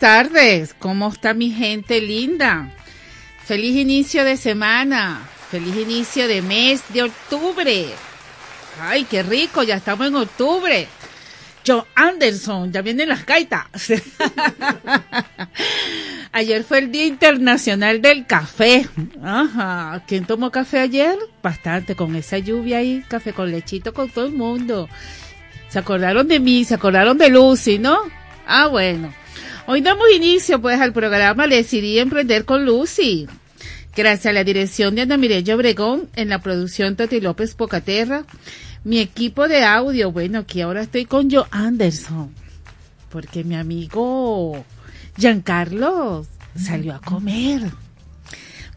Buenas tardes. ¿Cómo está mi gente linda? Feliz inicio de semana. Feliz inicio de mes de octubre. Ay, qué rico, ya estamos en octubre. Joe Anderson, ya vienen las gaitas. ayer fue el Día Internacional del Café. Ajá. ¿Quién tomó café ayer? Bastante, con esa lluvia ahí, café con lechito con todo el mundo. Se acordaron de mí, se acordaron de Lucy, ¿no? Ah, bueno. Hoy damos inicio pues al programa Decidí Emprender con Lucy. Gracias a la dirección de Ana Mireya Obregón en la producción Tati López Pocaterra. Mi equipo de audio, bueno, aquí ahora estoy con Joe Anderson. Porque mi amigo Giancarlo salió a comer.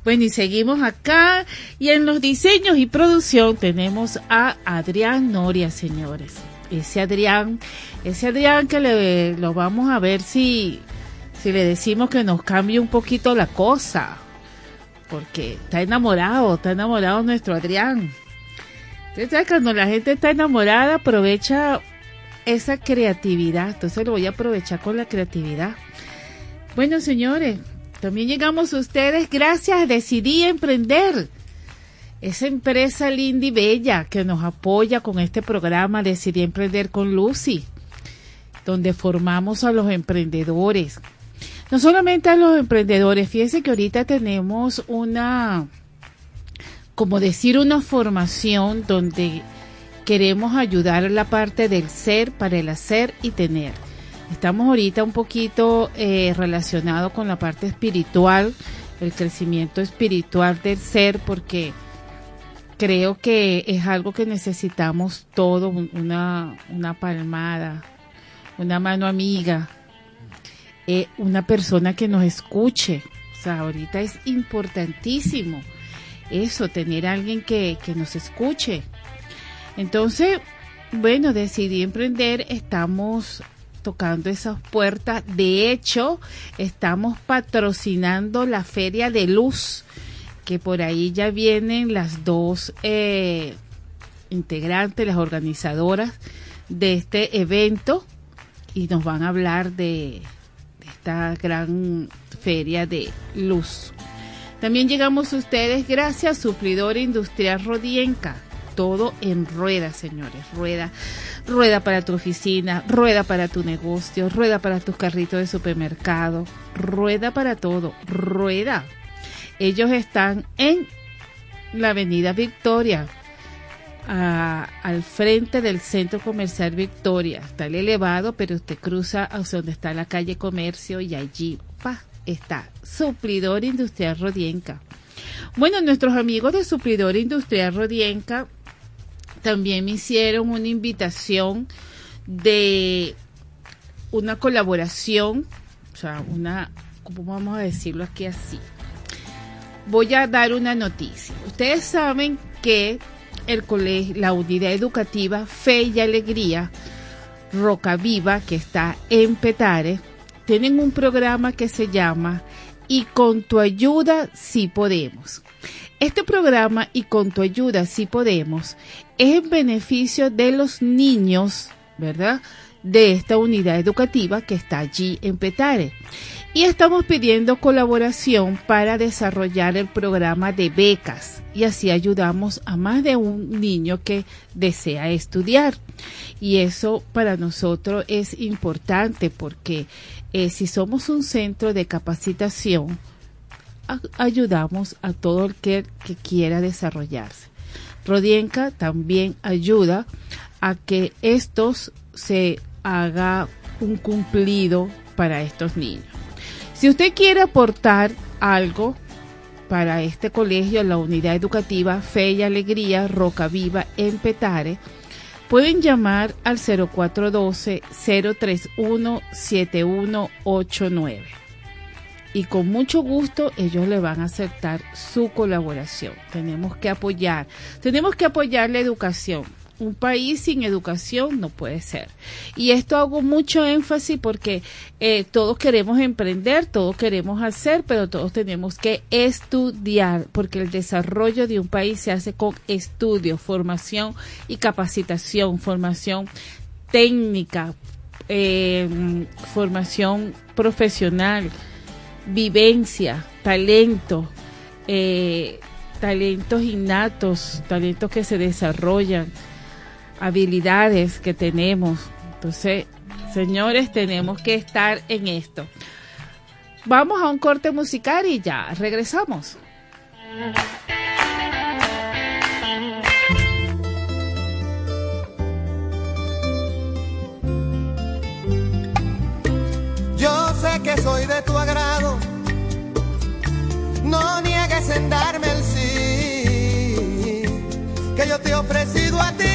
Bueno, y seguimos acá. Y en los diseños y producción tenemos a Adrián Noria, señores. Ese Adrián, ese Adrián que le, lo vamos a ver si, si le decimos que nos cambie un poquito la cosa. Porque está enamorado, está enamorado nuestro Adrián. Entonces, cuando la gente está enamorada, aprovecha esa creatividad. Entonces lo voy a aprovechar con la creatividad. Bueno, señores, también llegamos a ustedes gracias Decidí Emprender. Esa empresa linda y bella que nos apoya con este programa Decidí Emprender con Lucy, donde formamos a los emprendedores. No solamente a los emprendedores, fíjense que ahorita tenemos una, como decir, una formación donde queremos ayudar a la parte del ser para el hacer y tener Estamos ahorita un poquito eh, relacionado con la parte espiritual, el crecimiento espiritual del ser, porque creo que es algo que necesitamos todo, una, una palmada, una mano amiga, eh, una persona que nos escuche. O sea, ahorita es importantísimo eso, tener alguien que, que nos escuche. Entonces, bueno, decidí emprender, estamos tocando esas puertas. De hecho, estamos patrocinando la Feria de Luz, que por ahí ya vienen las dos eh, integrantes, las organizadoras de este evento, y nos van a hablar de, esta gran feria de luz. También llegamos a ustedes gracias a Suplidor Industrial Rodienca. Todo en rueda, señores, rueda rueda para tu oficina, rueda para tu negocio, rueda para tus carritos de supermercado, rueda para todo, rueda. Ellos están en la Avenida Victoria, al frente del Centro Comercial Victoria. Está el elevado, pero usted cruza hacia donde está la calle Comercio y allí está Suplidor Industrial Rodienca. Bueno, nuestros amigos de Suplidor Industrial Rodienca también me hicieron una invitación de una colaboración, o sea, una, ¿cómo vamos a decirlo aquí así? Voy a dar una noticia. Ustedes saben que el colegio, la unidad educativa Fe y Alegría, Roca Viva, que está en Petare, tienen un programa que se llama Y con tu ayuda sí podemos. Este programa y con tu ayuda si podemos es en beneficio de los niños, ¿verdad? De esta unidad educativa que está allí en Petare. Y estamos pidiendo colaboración para desarrollar el programa de becas y así ayudamos a más de un niño que desea estudiar. Y eso para nosotros es importante porque eh, si somos un centro de capacitación, ayudamos a todo el que, que quiera desarrollarse. Rodienca también ayuda a que estos se haga un cumplido para estos niños. Si usted quiere aportar algo para este colegio, la unidad educativa Fe y Alegría Roca Viva en Petare, pueden llamar al 0412 031 7189 y con mucho gusto ellos le van a aceptar su colaboración. Tenemos que apoyar, tenemos que apoyar la educación un país sin educación no puede ser. Y esto hago mucho énfasis porque eh, todos queremos emprender, todos queremos hacer, pero todos tenemos que estudiar, porque el desarrollo de un país se hace con estudio, formación y capacitación, formación técnica, em, formación profesional, vivencia, talento. Eh, talentos innatos, talentos que se desarrollan, habilidades que tenemos. Entonces, señores, tenemos que estar en esto. Vamos a un corte musical y ya regresamos. Yo sé que soy de tu agrado, no niegues en darme el sí, que yo te he ofrecido a ti.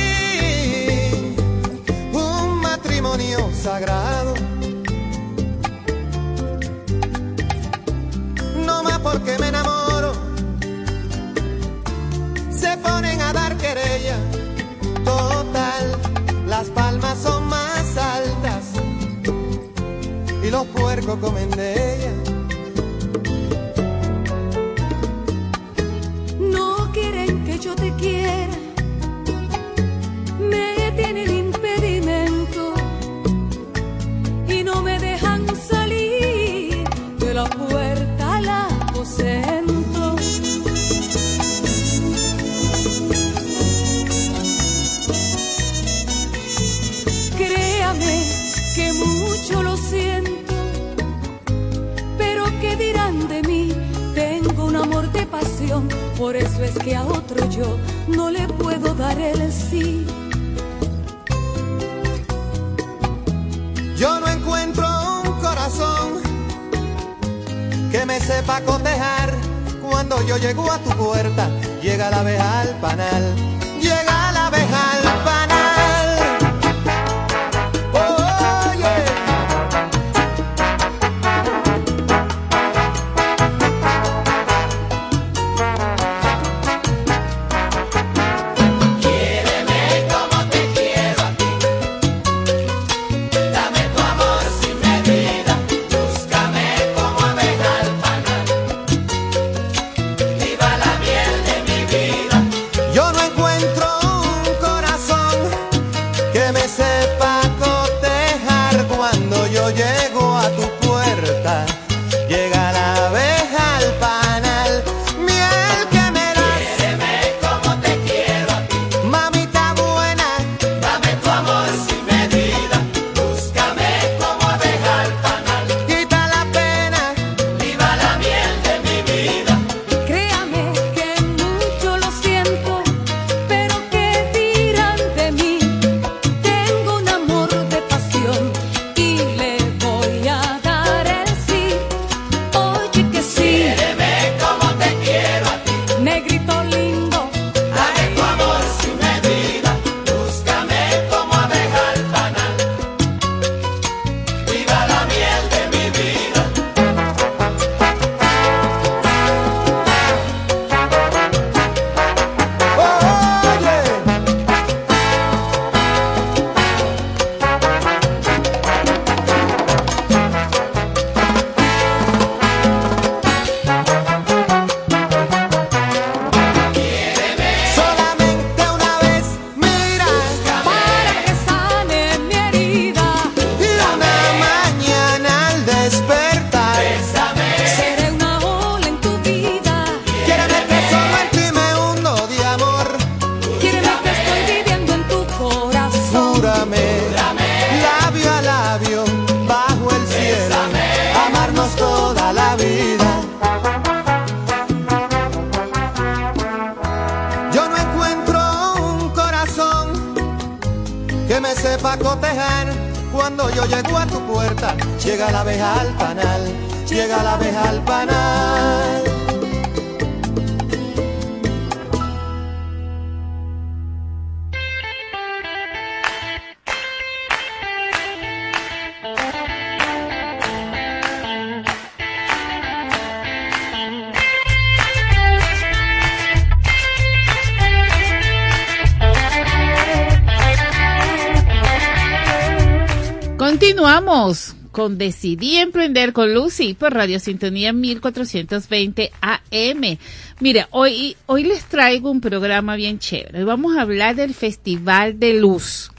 Continuamos con Decidí Emprender con Lucy por Radio Sintonía 1420 AM. Mira, hoy, hoy les traigo un programa bien chévere. Hoy vamos a hablar del Festival de Luz.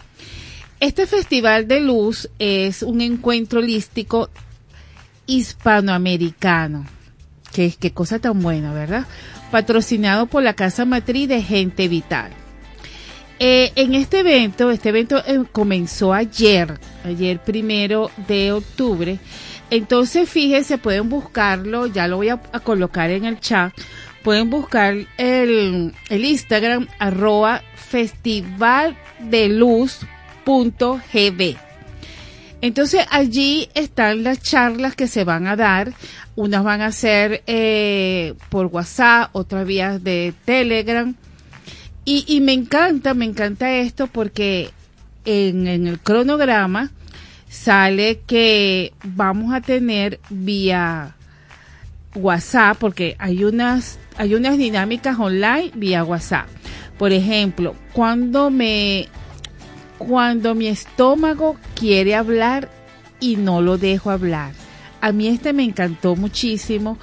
Este Festival de Luz es un encuentro holístico hispanoamericano. Qué, qué cosa tan buena, ¿verdad? Patrocinado por la Casa Matriz de Gente Vital. Eh, en este evento, este evento eh, comenzó ayer, ayer primero de octubre. Entonces, fíjense, pueden buscarlo, ya lo voy a, colocar en el chat. Pueden buscar el, el Instagram arroba festivaldeluz.gb. Entonces allí están las charlas que se van a dar. Unas van a ser eh, por WhatsApp, otras vías de Telegram. Y, me encanta, me encanta esto porque en, en el cronograma sale que vamos a tener vía WhatsApp, porque hay unas, hay unas dinámicas online vía WhatsApp. Por ejemplo, cuando me, cuando mi estómago quiere hablar y no lo dejo hablar. A mí este me encantó muchísimo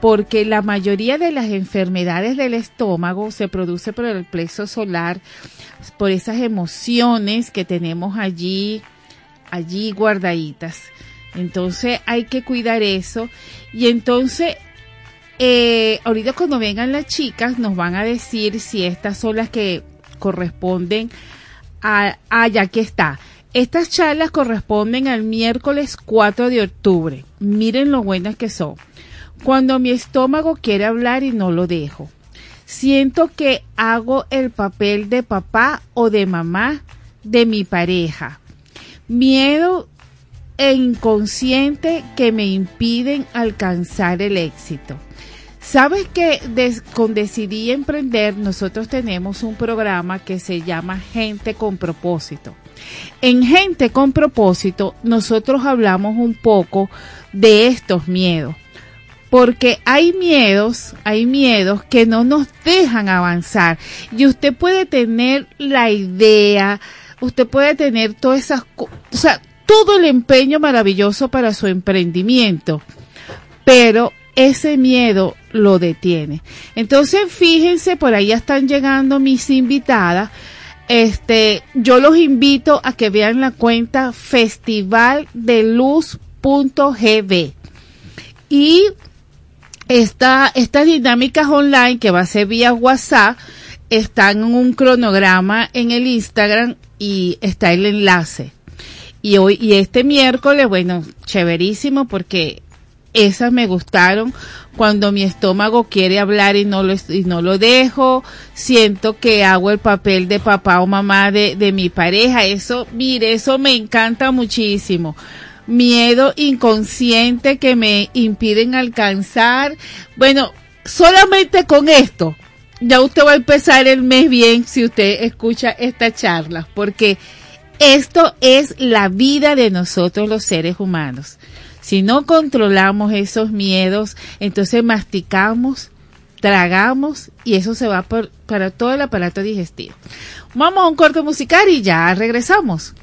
porque la mayoría de las enfermedades del estómago se produce por el plexo solar, por esas emociones que tenemos allí, allí guardaditas. Entonces hay que cuidar eso. Y entonces, eh, ahorita cuando vengan las chicas nos van a decir si estas son las que corresponden a, ah, ya que está. Estas charlas corresponden al miércoles 4 de octubre. Miren lo buenas que son. Cuando mi estómago quiere hablar y no lo dejo. Siento que hago el papel de papá o de mamá de mi pareja. Miedo e inconsciente que me impiden alcanzar el éxito. Sabes que con Decidí Emprender nosotros tenemos un programa que se llama Gente con propósito. En Gente con propósito nosotros hablamos un poco de estos miedos. Porque hay miedos, hay miedos que no nos dejan avanzar. Y usted puede tener la idea, usted puede tener todas esas, co- o sea, todo el empeño maravilloso para su emprendimiento, pero ese miedo lo detiene. Entonces, fíjense, por ahí ya están llegando mis invitadas. Este, yo los invito a que vean la cuenta festivaldeluz.gb y esta, estas dinámicas online que va a ser vía WhatsApp están en un cronograma en el Instagram y está el enlace. Y hoy, y este miércoles, bueno, chéverísimo porque esas me gustaron. Cuando mi estómago quiere hablar y no lo, y no lo dejo, siento que hago el papel de papá o mamá de, de mi pareja. Eso, mire, eso me encanta muchísimo. Miedo inconsciente que me impiden alcanzar. Bueno, solamente con esto, ya usted va a empezar el mes bien si usted escucha esta charla, porque esto es la vida de nosotros los seres humanos. Si no controlamos esos miedos, entonces masticamos, tragamos y eso se va por- para todo el aparato digestivo. Vamos a un corte musical y ya regresamos.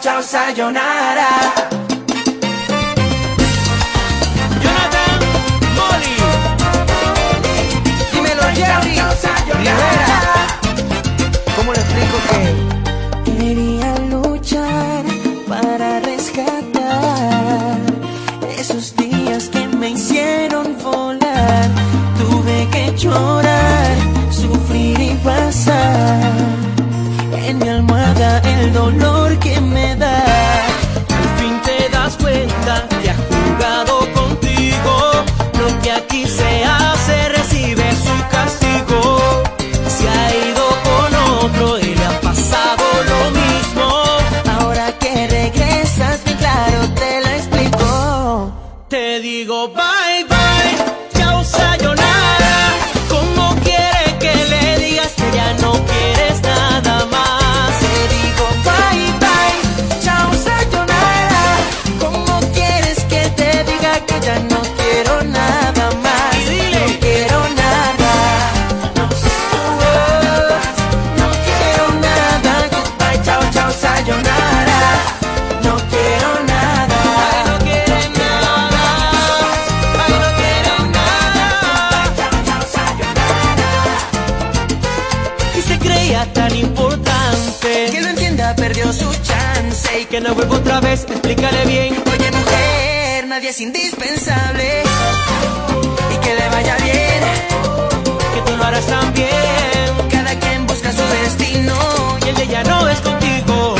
Chao, sayonara. Jonathan Molly. Dímelo, Jerry. Rivera. ¿Cómo le explico que? Que no vuelva otra vez, explícale bien. Oye mujer, nadie es indispensable y que le vaya bien, que tú lo harás también. Cada quien busca su destino y el de ella no es contigo.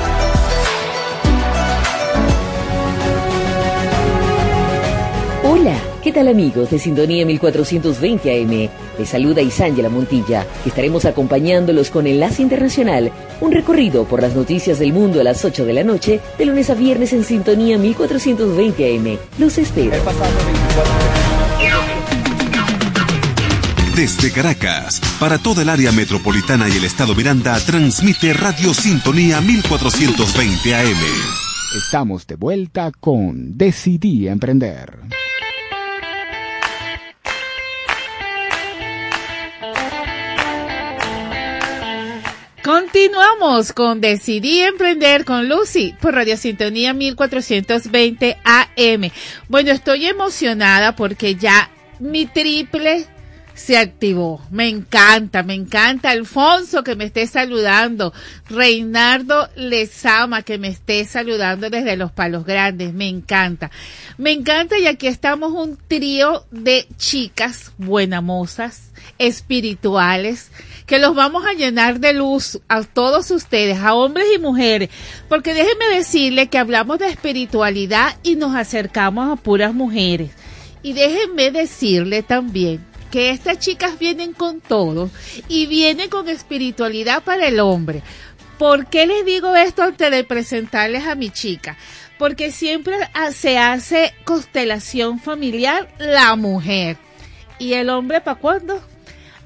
¿Qué tal amigos de Sintonía 1420 AM? Les saluda Isángela Montilla, estaremos acompañándolos con Enlace Internacional, un recorrido por las noticias del mundo a las 8 de la noche, de lunes a viernes en Sintonía 1420 AM. Los espero. Desde Caracas, para toda el área metropolitana y el estado Miranda, transmite Radio Sintonía 1420 AM. Estamos de vuelta con Decidí Emprender. Continuamos con Decidí Emprender con Lucy por Radio Sintonía 1420 AM. Bueno, estoy emocionada porque ya mi triple se activó. Me encanta, me encanta. Alfonso que me esté saludando. Reinardo Lezama que me esté saludando desde los palos grandes. Me encanta. Me encanta y aquí estamos un trío de chicas buenamosas, espirituales, que los vamos a llenar de luz a todos ustedes, a hombres y mujeres, porque déjenme decirle que hablamos de espiritualidad y nos acercamos a puras mujeres. Y déjenme decirle también que estas chicas vienen con todo y vienen con espiritualidad para el hombre. ¿Por qué les digo esto antes de presentarles a mi chica? Porque siempre se hace constelación familiar la mujer. ¿Y el hombre para cuándo?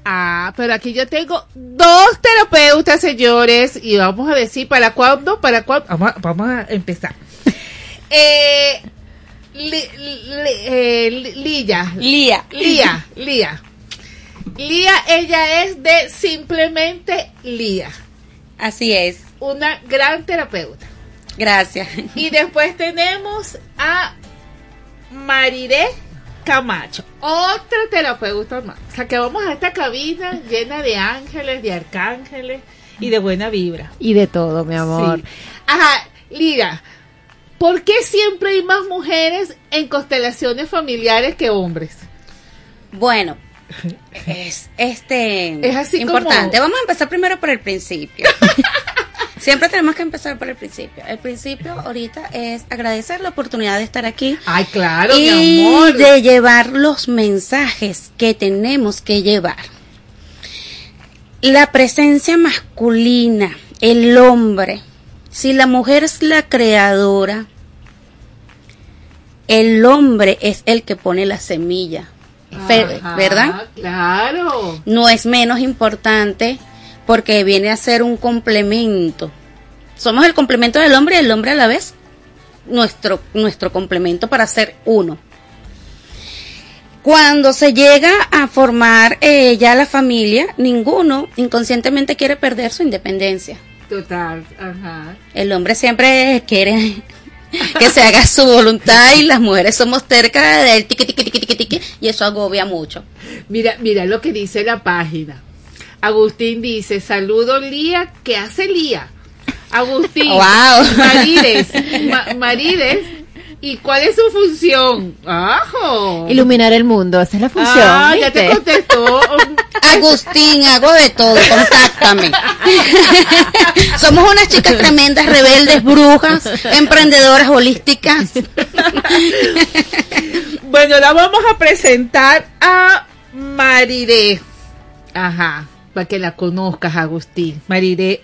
Ah, pero aquí yo tengo dos terapeutas, señores, y vamos a decir para cuándo, para cuándo. Vamos, a- vamos a empezar. Eh, Li- li- eh, li- Lía. Lía. Lía, Lía. Lía, ella es de simplemente Lía. Así es. Una gran terapeuta. Gracias. Y después tenemos a Mariré Camacho, otra terapeuta más. O sea que vamos a esta cabina llena de ángeles, de arcángeles y de buena vibra. Y de todo, mi amor. Sí. Ajá, Lía, ¿por qué siempre hay más mujeres en constelaciones familiares que hombres? Bueno, es este Es así importante. como- Vamos a empezar primero por el principio. Siempre tenemos que empezar por el principio. El principio ahorita es agradecer la oportunidad de estar aquí Ay, claro, y mi amor. de llevar los mensajes que tenemos que llevar. La presencia masculina, el hombre. Si la mujer es la creadora, el hombre es el que pone la semilla. Ajá, ¿Verdad? Claro. no es menos importante porque viene a ser un complemento. Somos el complemento del hombre y el hombre a la vez nuestro, nuestro complemento para ser uno. Cuando se llega a formar eh, ya la familia, ninguno inconscientemente quiere perder su independencia. Total, ajá. El hombre siempre quiere que se haga su voluntad y las mujeres somos tercas del tiqui, tiqui, tiqui, tiqui, tiqui, y eso agobia mucho. Mira, mira lo que dice la página. Agustín dice, saludo Lía, ¿qué hace Lía? Agustín, Wow. Marides, Ma- Marides, ¿y cuál es su función? ¡Ajo! Iluminar el mundo, esa es la función. Ah, ya te contestó. Agustín, hago de todo, contáctame. Somos unas chicas tremendas, rebeldes, brujas, emprendedoras holísticas. Bueno, la vamos a presentar a Mariré. Ajá, para que la conozcas, Agustín. Mariré,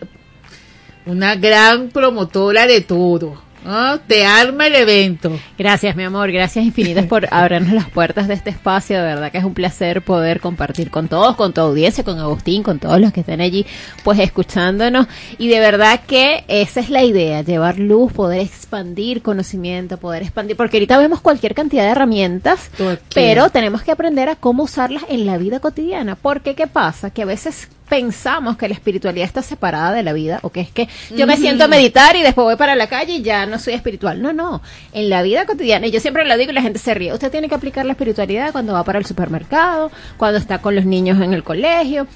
una gran promotora de todo. ¿Ah? Te arma el evento. Gracias, mi amor. Gracias infinitas por abrirnos las puertas de este espacio. De verdad que es un placer poder compartir con todos, con tu audiencia, con Agustín, con todos los que estén allí, pues escuchándonos. Y de verdad que esa es la idea, llevar luz, poder expandir conocimiento, poder expandir, porque ahorita vemos cualquier cantidad de herramientas, pero tenemos que aprender a cómo usarlas en la vida cotidiana. Porque, ¿qué pasa? Que a veces pensamos que la espiritualidad está separada de la vida o que es que yo me siento a meditar y después voy para la calle y ya no soy espiritual. No, no. En la vida cotidiana, y yo siempre lo digo y la gente se ríe, usted tiene que aplicar la espiritualidad cuando va para el supermercado, cuando está con los niños en el colegio,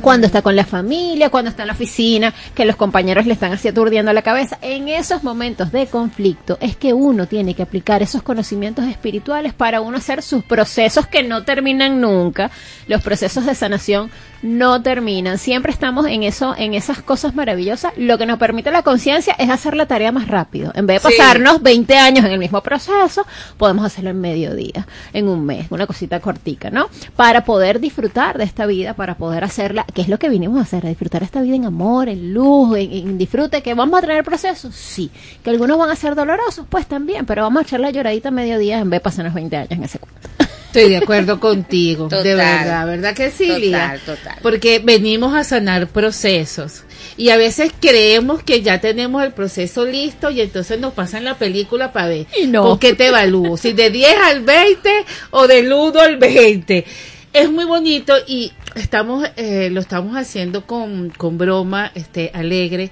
cuando está con la familia, cuando está en la oficina, que los compañeros le están así aturdiendo la cabeza. En esos momentos de conflicto es que uno tiene que aplicar esos conocimientos espirituales para uno hacer sus procesos que no terminan nunca. Los procesos de sanación no terminan. Siempre estamos en eso, en esas cosas maravillosas. Lo que nos permite la conciencia es hacer la tarea más rápido. En vez de Sí. pasarnos 20 años en el mismo proceso, podemos hacerlo en medio día, en un mes, una cosita cortica, ¿no? Para poder disfrutar de esta vida, para poder hacerla, que es lo que vinimos a hacer, a disfrutar esta vida en amor, en luz, en, en disfrute, que vamos a tener procesos, sí. Que algunos van a ser dolorosos, pues también, pero vamos a echar la lloradita a mediodía en vez de pasarnos 20 años en ese cuento. Estoy de acuerdo contigo, de Total. verdad, ¿verdad que sí, Total, Lía? total. Porque venimos a sanar procesos y a veces creemos que ya tenemos el proceso listo y entonces nos pasan la película para ver Y no. con qué te evalúo, si de 10 al 20 o del 1 al 20. es muy bonito y estamos, eh, lo estamos haciendo con, con broma, este, alegre.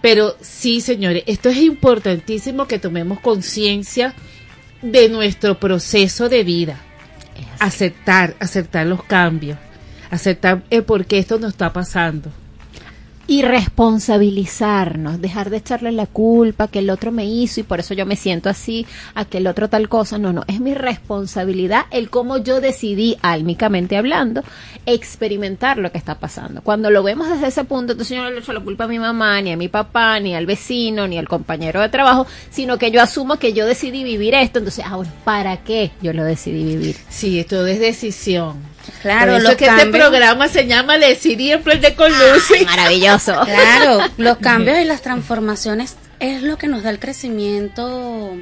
Pero sí, señores, esto es importantísimo que tomemos conciencia de nuestro proceso de vida. Aceptar, aceptar los cambios, aceptar el por qué esto nos está pasando. Y responsabilizarnos, dejar de echarle la culpa que el otro me hizo y por eso yo me siento así, a que el otro tal cosa. No, no, es mi responsabilidad el cómo yo decidí, álmicamente hablando, experimentar lo que está pasando. Cuando lo vemos desde ese punto, entonces yo no le echo la culpa a mi mamá, ni a mi papá, ni al vecino, ni al compañero de trabajo, sino que yo asumo que yo decidí vivir esto. Entonces, ahora, ¿para qué yo lo decidí vivir? Sí, esto es decisión. Claro, Por eso los es que este programa se llama Decidí Emprender con Lucy. Maravilloso. Claro, los cambios y las transformaciones es lo que nos da el crecimiento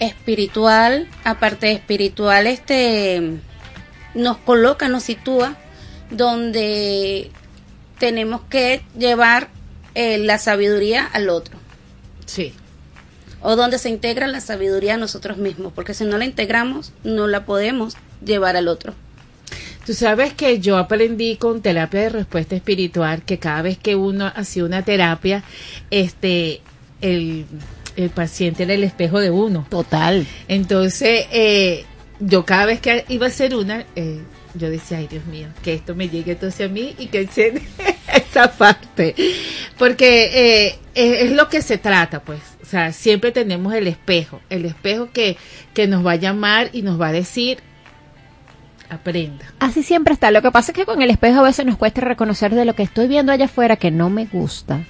espiritual, aparte de espiritual, este nos coloca, nos sitúa donde tenemos que llevar eh, la sabiduría al otro. Sí. O donde se integra la sabiduría a nosotros mismos, porque si no la integramos, no la podemos llevar al otro. Tú sabes que yo aprendí con terapia de respuesta espiritual que cada vez que uno hacía una terapia, este, el, el paciente era el espejo de uno. Total. Entonces, eh, yo cada vez que iba a hacer una, eh, yo decía, ay Dios mío, que esto me llegue entonces a mí y que enciende esa parte. Porque eh, es, es lo que se trata, pues. O sea, siempre tenemos el espejo, el espejo que, que nos va a llamar y nos va a decir, aprenda. Así siempre está. Lo que pasa es que con el espejo a veces nos cuesta reconocer de lo que estoy viendo allá afuera que no me gusta.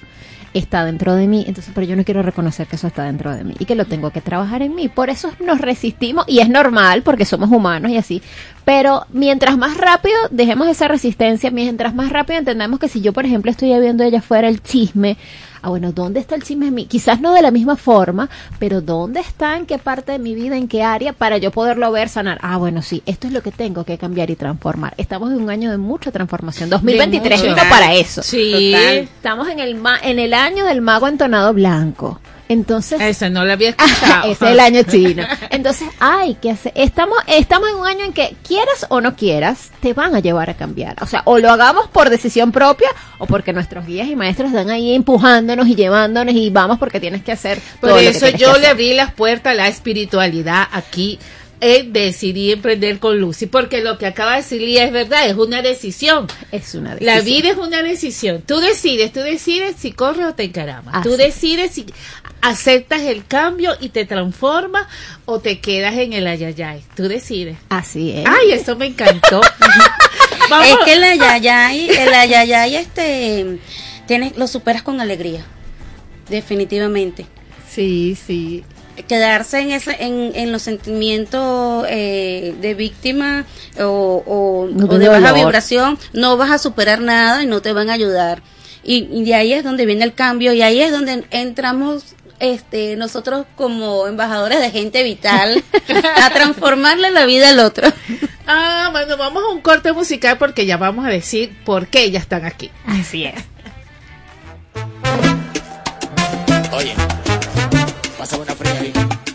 Está dentro de mí, entonces, pero yo no quiero reconocer que eso está dentro de mí y que lo tengo que trabajar en mí. Por eso nos resistimos y es normal porque somos humanos y así. Pero mientras más rápido dejemos esa resistencia, mientras más rápido entendamos que si yo, por ejemplo, estoy viendo allá afuera el chisme, ah, bueno, ¿dónde está el chisme en mí? Quizás no de la misma forma, pero ¿dónde está? ¿En qué parte de mi vida? ¿En qué área? Para yo poderlo ver, sanar. Ah, bueno, sí, esto es lo que tengo que cambiar y transformar. Estamos en un año de mucha transformación. 2023 mucho. vino para eso. Sí. Total. Estamos en el, ma- en el año del mago entonado blanco. Entonces, Esa no la había escuchado. ese es el año chino. Entonces, hay que hacer. Estamos, estamos en un año en que quieras o no quieras, te van a llevar a cambiar. O sea, o lo hagamos por decisión propia o porque nuestros guías y maestros están ahí empujándonos y llevándonos y vamos porque tienes que hacer. Por todo lo que eso yo le abrí las puertas a la espiritualidad aquí. Eh, decidí emprender con Lucy, porque lo que acaba de decir Lía es verdad, es una decisión. Es una decisión. La vida es una decisión. Tú decides, tú decides si corres o te encaramas. Tú es. decides si aceptas el cambio y te transformas o te quedas en el ayayay. Tú decides. Así es. Ay, eso me encantó. Vamos. Es que el ayayay, el ayayay, este, tienes, lo superas con alegría. Definitivamente. Sí, sí. Quedarse en ese en, en los sentimientos eh, de víctima o, o- No o tiene de baja dolor. vibración no vas a superar nada y no te van a ayudar y, y de ahí es donde viene el cambio y ahí es donde entramos este nosotros como embajadores de gente vital a transformarle la vida al otro Ah, bueno, vamos a un corte musical porque ya vamos a decir por qué ya están aquí. Así es. Oye, pásame una fría ahí.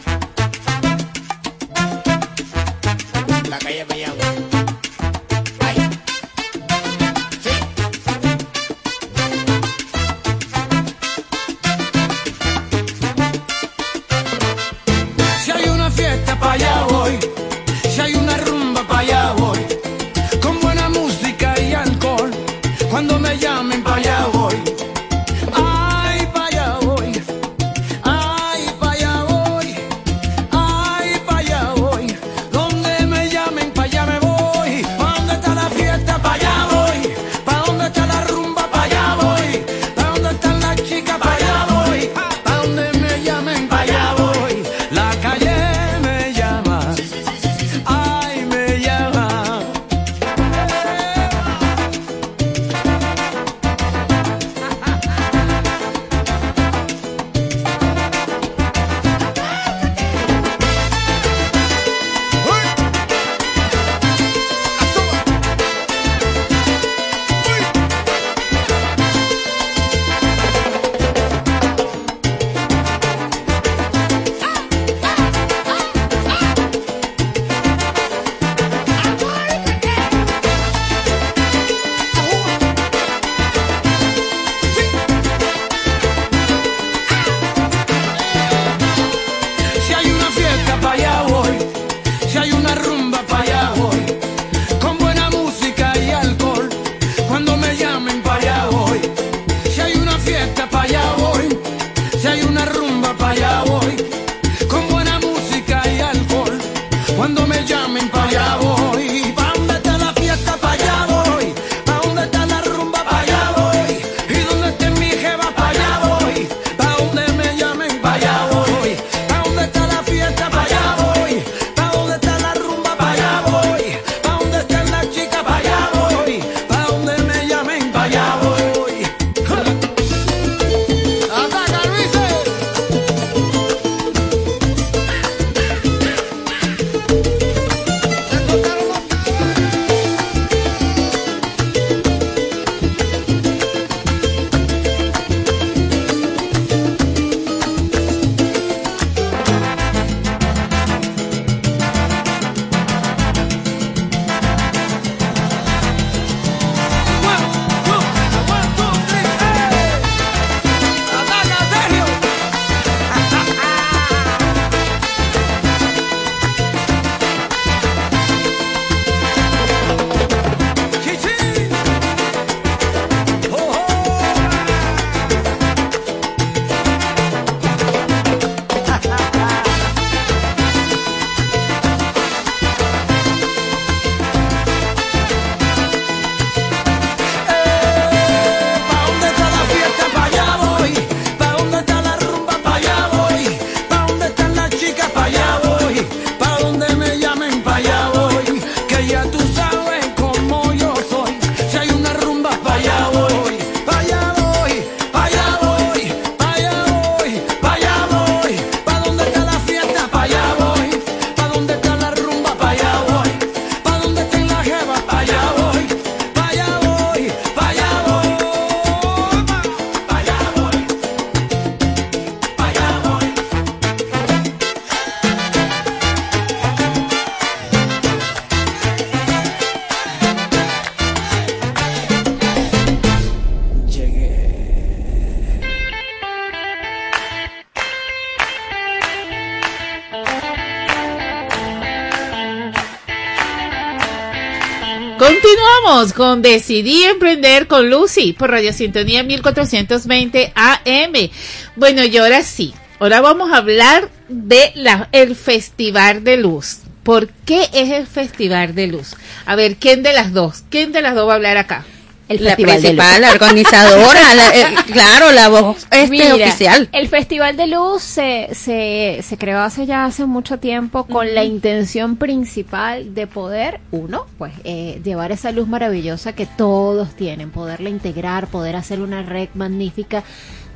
Decidí Emprender con Lucy por Radio Sintonía 1420 AM. Bueno, y ahora sí, ahora vamos a hablar de la, el Festival de Luz. ¿Por qué es el Festival de Luz? A ver, ¿quién de las dos? ¿Quién de las dos va a hablar acá? El la principal, la organizadora, la- eh, claro, la voz este, Mira, oficial. El Festival de Luz se, se, se creó hace ya hace mucho tiempo con la intención principal de poder, uno, pues eh, llevar esa luz maravillosa que todos tienen, poderla integrar, poder hacer una red magnífica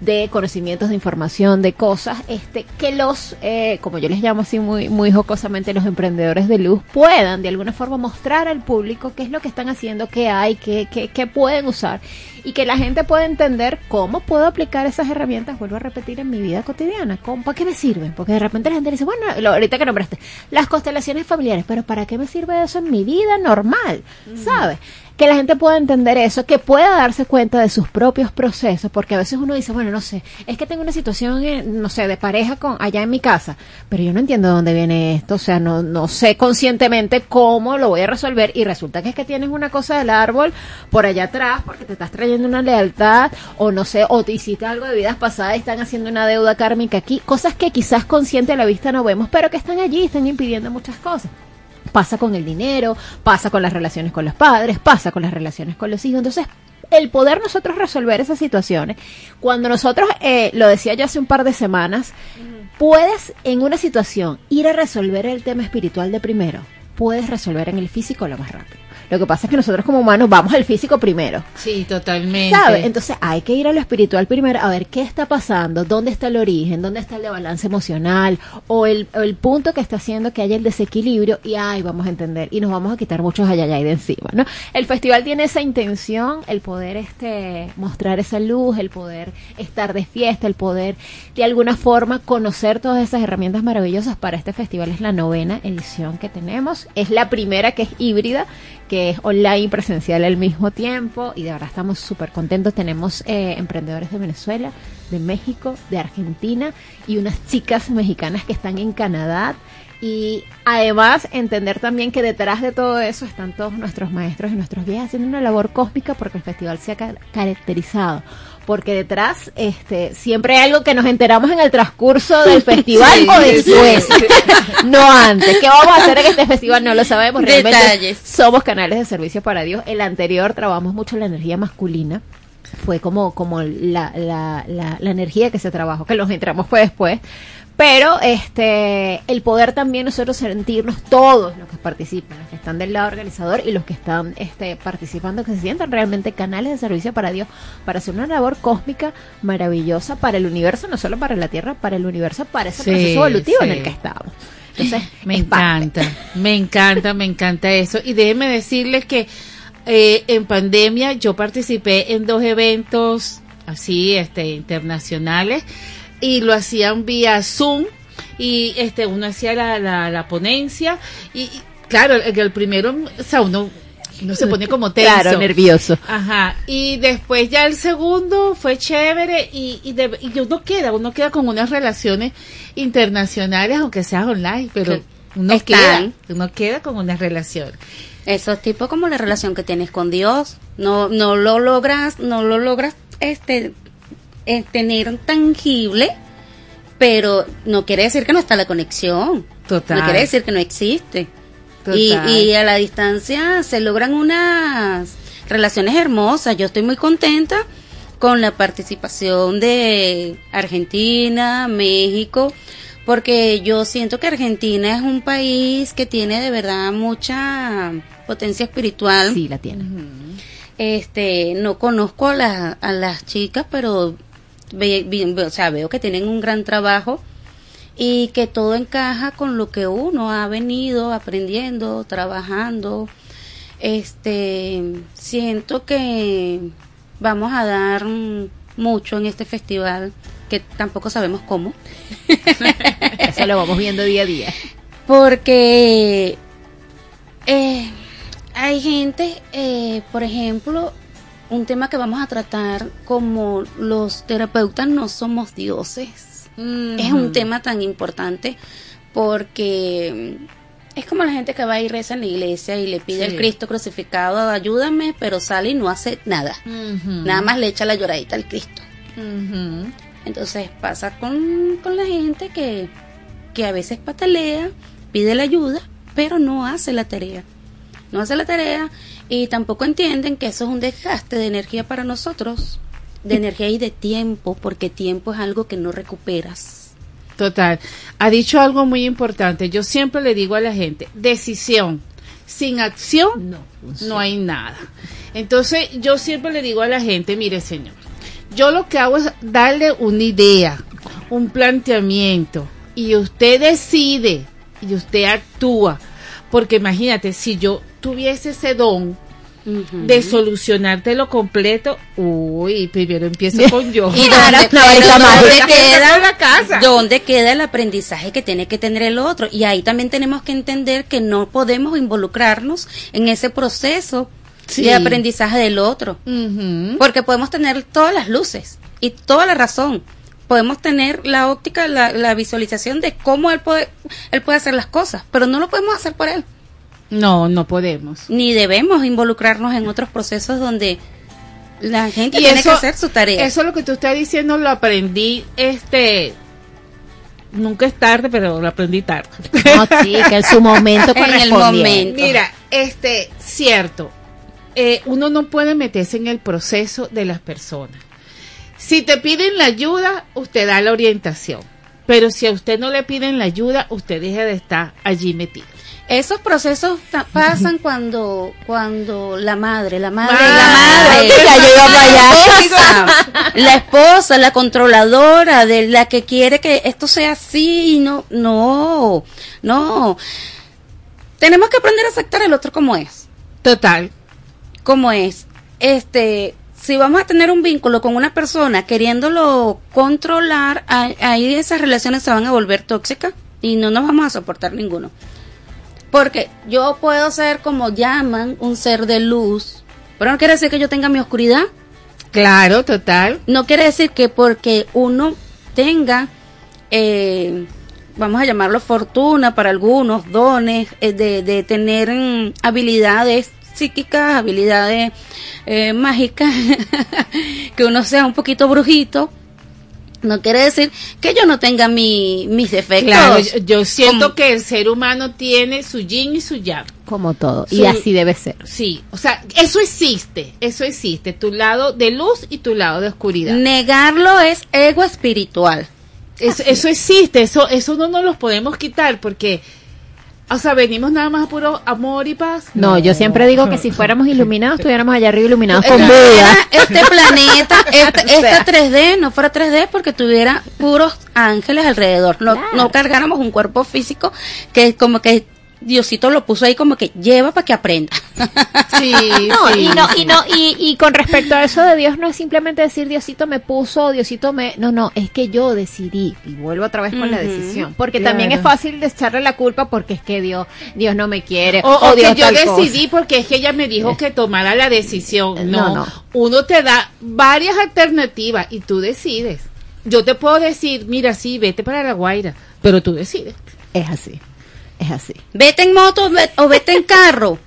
de conocimientos, de información, de cosas, este, que los, eh, como yo les llamo así muy, muy jocosamente, los emprendedores de luz puedan de alguna forma mostrar al público qué es lo que están haciendo, qué hay, qué, qué, qué pueden usar y que la gente pueda entender cómo puedo aplicar esas herramientas, vuelvo a repetir, en mi vida cotidiana. ¿Cómo- ¿Para qué me sirven? Porque de repente la gente dice, bueno, lo- ahorita que nombraste, las constelaciones familiares, pero ¿para qué me sirve eso en mi vida normal? ¿Sabes? Que la gente pueda entender eso, que pueda darse cuenta de sus propios procesos, porque a veces uno dice, bueno, no sé, es que tengo una situación, no sé, de pareja con allá en mi casa, pero yo no entiendo de dónde viene esto, o sea, no, no sé conscientemente cómo lo voy a resolver y resulta que es que tienes una cosa del árbol por allá atrás porque te estás trayendo una lealtad o no sé, o te hiciste algo de vidas pasadas y están haciendo una deuda kármica aquí, cosas que quizás consciente a la vista no vemos, pero que están allí, están impidiendo muchas cosas pasa con el dinero, pasa con las relaciones con los padres, pasa con las relaciones con los hijos. Entonces, el poder nosotros resolver esas situaciones, cuando nosotros, eh, lo decía yo hace un par de semanas, puedes en una situación ir a resolver el tema espiritual de primero, puedes resolver en el físico lo más rápido. Lo que pasa es que nosotros como humanos vamos al físico primero. Sí, totalmente. ¿Sabe? Entonces hay que ir a lo espiritual primero a ver qué está pasando, dónde está el origen, dónde está el balance emocional o el, o el punto que está haciendo que haya el desequilibrio y ay, vamos a entender y nos vamos a quitar muchos ayayay de encima, ¿no? El festival tiene esa intención, el poder este mostrar esa luz, el poder estar de fiesta, el poder de alguna forma conocer todas esas herramientas maravillosas para este festival es la novena edición que tenemos, es la primera que es híbrida que es online y presencial al mismo tiempo y de verdad estamos súper contentos. Tenemos eh, emprendedores de Venezuela, de México, de Argentina y unas chicas mexicanas que están en Canadá. Y además entender también que detrás de todo eso están todos nuestros maestros y nuestros guías haciendo una labor cósmica porque el festival se ha ca- caracterizado. Porque detrás este, siempre hay algo que nos enteramos en el transcurso del festival Sí, o después. sí. no antes. ¿Qué vamos a hacer en este festival? No lo sabemos. Realmente Detalles. somos canales de servicio para Dios. El anterior trabajamos mucho la energía masculina. Fue como, como la, la, la, la energía que se trabajó, que los entramos fue después. Pero este el poder también nosotros sentirnos todos los que participan, los que están del lado organizador y los que están este participando, que se sientan realmente canales de servicio para Dios, para hacer una labor cósmica maravillosa para el universo, no solo para la Tierra, para el universo, para ese Sí, proceso evolutivo en el que estamos. Entonces, Me parte. encanta, me encanta, me encanta eso. Y déjenme decirles que eh, en pandemia yo participé en dos eventos así, este, internacionales y lo hacían vía Zoom y este uno hacía la, la, la ponencia y, y, claro, el, el primero, o sea, uno, uno se pone como tenso. Claro, nervioso. Ajá, y después ya el segundo fue chévere y, y, de- y uno queda, uno queda con unas relaciones internacionales, aunque sea online, pero uno están. queda, uno queda con una relación. Eso es tipo como la relación que tienes con Dios. No, no lo logras, no lo logras este eh, tener tangible, pero no quiere decir que no está la conexión. Total. No quiere decir que no existe. Y a la distancia se logran unas relaciones hermosas. Yo estoy muy contenta con la participación de Argentina, México, porque yo siento que Argentina es un país que tiene de verdad mucha potencia espiritual. Sí, la tiene. Este, no conozco a, la- a las chicas, pero ve- o sea, veo que tienen un gran trabajo y que todo encaja con lo que uno ha venido aprendiendo, trabajando. Este, siento que vamos a dar mucho en este festival, que tampoco sabemos cómo. Eso lo vamos viendo día a día. Porque eh, hay gente, eh, por ejemplo, un tema que vamos a tratar como los terapeutas no somos dioses. Es un tema tan importante porque Es como la gente que va y reza en la iglesia y le pide Sí. al Cristo crucificado, ayúdame, pero sale y no hace nada. Nada más le echa la lloradita al Cristo. Entonces pasa con, con la gente que, que a veces patalea, pide la ayuda, pero no hace la tarea. No hace la tarea y tampoco entienden que eso es un desgaste de energía para nosotros, de energía y de tiempo, porque tiempo es algo que no recuperas. Total. Ha dicho algo muy importante. Yo siempre le digo a la gente, decisión. Sin acción no, hay nada. Entonces yo siempre le digo a la gente, mire señor, yo lo que hago es darle una idea, un planteamiento, y usted decide y usted actúa. Porque imagínate, si yo tuviese ese don de solucionártelo completo, uy, primero empiezo con yo. ¿Y dónde, pero ¿dónde queda, dónde queda el aprendizaje que tiene que tener el otro? Y ahí también tenemos que entender que no podemos involucrarnos en ese proceso Sí. de aprendizaje del otro. Porque podemos tener todas las luces y toda la razón. Podemos tener la óptica, la, la visualización de cómo él puede, él puede hacer las cosas, pero no lo podemos hacer por él. No, no podemos. Ni debemos involucrarnos en otros procesos donde la gente Y tiene eso- que hacer su tarea. Eso lo que tú estás diciendo lo aprendí, este, nunca es tarde, pero lo aprendí tarde. No, sí, que en su momento En el momento. Mira, este, cierto, eh, uno no puede meterse en el proceso de las personas. Si te piden la ayuda, usted da la orientación. Pero si a usted no le piden la ayuda, usted deja de estar allí metido. Esos procesos pasan cuando cuando la madre, la madre, Madre, la madre, ya iba para allá. la esposa, la esposa, la controladora, de la que quiere que esto sea así, no, no, no. Tenemos que aprender a aceptar el otro como es. Total. Como es. Este, si vamos a tener un vínculo con una persona queriéndolo controlar, ahí- ahí esas relaciones se van a volver tóxicas y no nos vamos a soportar ninguno. Porque yo puedo ser como llaman un ser de luz, pero no quiere decir que yo tenga mi oscuridad. Claro, total. No quiere decir que porque uno tenga, eh, vamos a llamarlo fortuna para algunos, dones, eh, de, de tener mm, habilidades psíquicas, habilidades eh, mágicas, que uno sea un poquito brujito, no quiere decir que yo no tenga mi, mis defectos. Claro, yo, yo siento Como- que el ser humano tiene su yin y su yang. Como todo. Su- Y así debe ser. Sí, o sea, eso existe, eso existe, tu lado de luz y tu lado de oscuridad. Negarlo es ego espiritual. Eso, eso existe, eso, eso no nos los podemos quitar porque, o sea, venimos nada más a puro amor y paz. No, yo siempre digo que si fuéramos iluminados, estuviéramos allá arriba iluminados con Este- Buda. Este planeta, este, este 3D no fuera 3D porque tuviera puros ángeles alrededor. No, no cargáramos un cuerpo físico que como que Diosito lo puso ahí como que lleva para que aprenda. Sí, No, sí, y no, sí. y no, y, y con respecto a eso de Dios, no es simplemente decir Diosito me puso, Diosito me, no, no, es que yo decidí, y vuelvo otra vez con la decisión, porque Claro. también es fácil echarle la culpa porque es que Dios, Dios no me quiere, O, o Dios que yo cosa. decidí porque es que ella me dijo que tomara la decisión. No, No, no. uno te da varias alternativas y tú decides. Yo te puedo decir, mira, sí, vete para la Guaira, pero tú decides. Es así, es así. Vete en moto o vete en carro.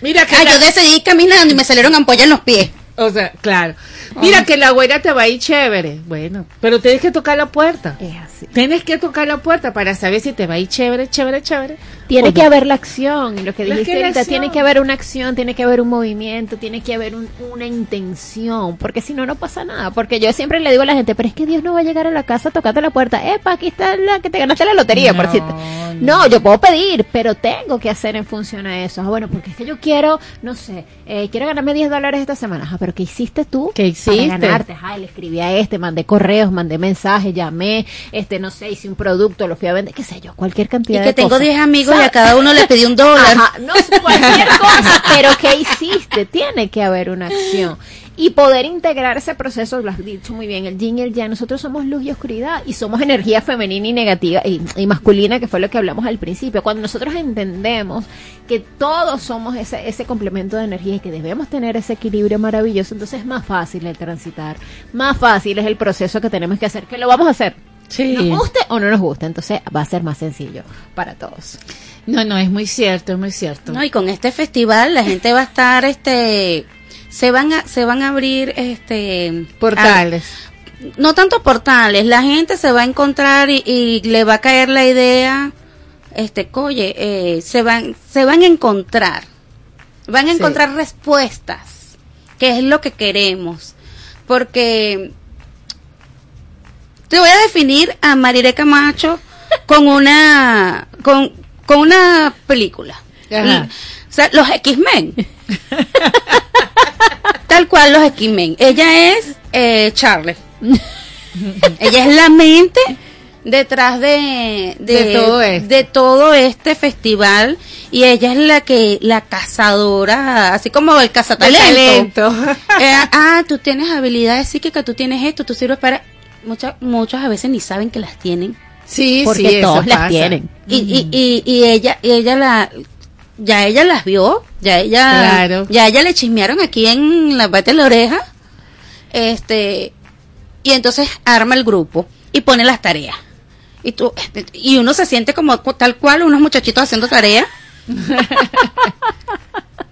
Mira que Ah, la- yo decidí ir caminando y me salieron ampollas en los pies. O sea, claro. Mira que la güera te va a ir chévere. Bueno, pero tienes que tocar la puerta. Es así. Tienes que tocar la puerta para saber si te va a ir chévere, chévere, chévere. Tiene que no. haber la acción, y lo que dijiste que ahorita, tiene que haber una acción, tiene que haber un movimiento, tiene que haber un- una intención, porque si no, no pasa nada. Porque yo siempre le digo a la gente, pero es que Dios no va a llegar a la casa tocando la puerta, epa, aquí está la que te ganaste la lotería, por No, decirte. No, yo puedo pedir, pero tengo que hacer en función a eso. Ah, bueno, porque es que yo quiero, no sé, eh, quiero ganarme 10 dólares esta semana. Ah, pero ¿qué hiciste tú? ¿Qué hiciste? Para ganarte. Le escribí a este, mandé correos, mandé mensajes, llamé, este, no sé, hice un producto, lo fui a vender, qué sé yo, cualquier Y cantidad que de tengo cosas. 10 amigos y a cada uno le pedí un dólar. Ajá, no cualquier cosa, pero ¿qué hiciste? Tiene que haber una acción. Y poder integrar ese proceso, lo has dicho muy bien, el yin y el yang, nosotros somos luz y oscuridad y somos energía femenina y negativa y, y masculina, que fue lo que hablamos al principio. Cuando nosotros entendemos que todos somos ese, ese complemento de energía y que debemos tener ese equilibrio maravilloso, entonces es más fácil el transitar, más fácil es el proceso que tenemos que hacer, que lo vamos a hacer. Sí. Nos guste o no nos guste, entonces va a ser más sencillo para todos. No, no, es muy cierto, es muy cierto. No, y con este festival la gente va a estar, este, se van a, se van a abrir, este, Portales. a- no tanto portales, la gente se va a encontrar y, y le va a caer la idea, este, oye, eh, se van, se van a encontrar, van a Sí. encontrar respuestas, que es lo que queremos, porque te voy a definir a Mariré Camacho con una, con, con una película. Ajá. O sea, los X-Men. Tal cual los X-Men. Ella es eh, Charlie. Ella es la mente detrás de, De todo esto. de todo este festival y ella es la que la cazadora así como el cazatalento Eh, ah tú tienes habilidades psíquicas tú tienes esto tú sirves para muchas muchas a veces ni saben que las tienen sí, Porque sí, todos las pasa. tienen. y, y, y, y ella y ella la ya ella las vio ya ella Claro. ya ella le chismearon aquí en la parte de la oreja este y entonces arma el grupo y pone las tareas y tú y uno se siente como tal cual unos muchachitos haciendo tareas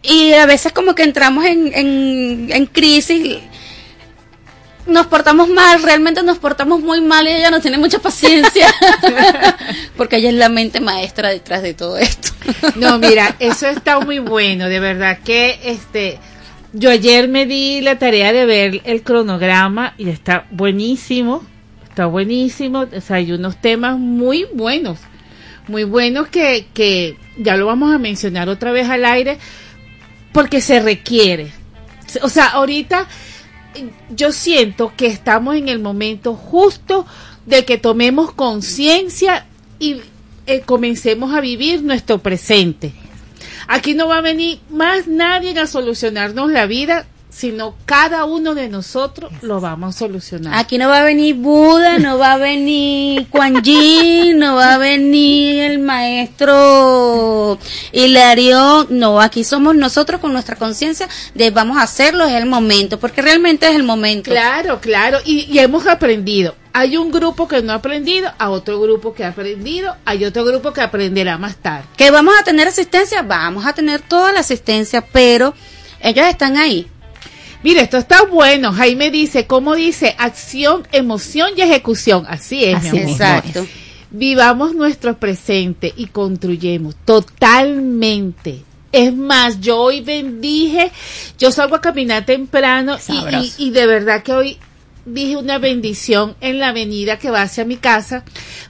y a veces como que entramos en, en, en crisis nos portamos mal, realmente nos portamos muy mal y ella no tiene mucha paciencia porque ella es la mente maestra detrás de todo esto. No, mira, eso está muy bueno, de verdad que este yo ayer me di la tarea de ver el cronograma y está buenísimo, está buenísimo, o sea, hay unos temas muy buenos, muy buenos que, que ya lo vamos a mencionar otra vez al aire porque se requiere. O sea, ahorita yo siento que estamos en el momento justo de que tomemos conciencia y eh, comencemos a vivir nuestro presente. Aquí no va a venir más nadie a solucionarnos la vida, sino cada uno de nosotros lo vamos a solucionar. Aquí no va a venir Buda, no va a venir Quan Yin, no va a venir el maestro Hilarión, no, aquí somos nosotros con nuestra conciencia de vamos a hacerlo, es el momento, porque realmente es el momento. Claro, claro, y, y hemos aprendido. Hay un grupo que no ha aprendido, a otro grupo que ha aprendido, hay otro grupo que aprenderá más tarde. Que vamos a tener asistencia, vamos a tener toda la asistencia, pero ellos están ahí. Mire, esto está bueno. Jaime dice, ¿cómo dice? Acción, emoción y ejecución. Así es, Así mi amor. Exacto. Vivamos nuestro presente y construyemos totalmente. Es más, yo hoy bendije, yo salgo a caminar temprano y, Sabroso. y- y de verdad que hoy dije una bendición en la avenida que va hacia mi casa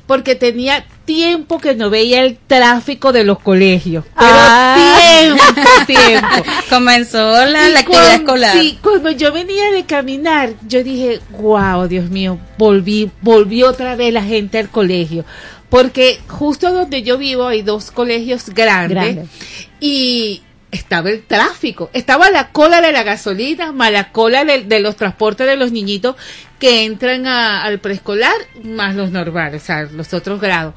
porque tenía tiempo que no veía el tráfico de los colegios. Pero Ah. tiempo, tiempo. Comenzó la, la actividad escolar. Sí, cuando yo venía de caminar, yo dije, wow, Dios mío, volví, volví otra vez la gente al colegio. Porque justo donde yo vivo hay dos colegios grandes Grande. y estaba el tráfico, estaba la cola de la gasolina, más la cola de, de los transportes de los niñitos que entran a- al preescolar, más los normales, o sea, los otros grados.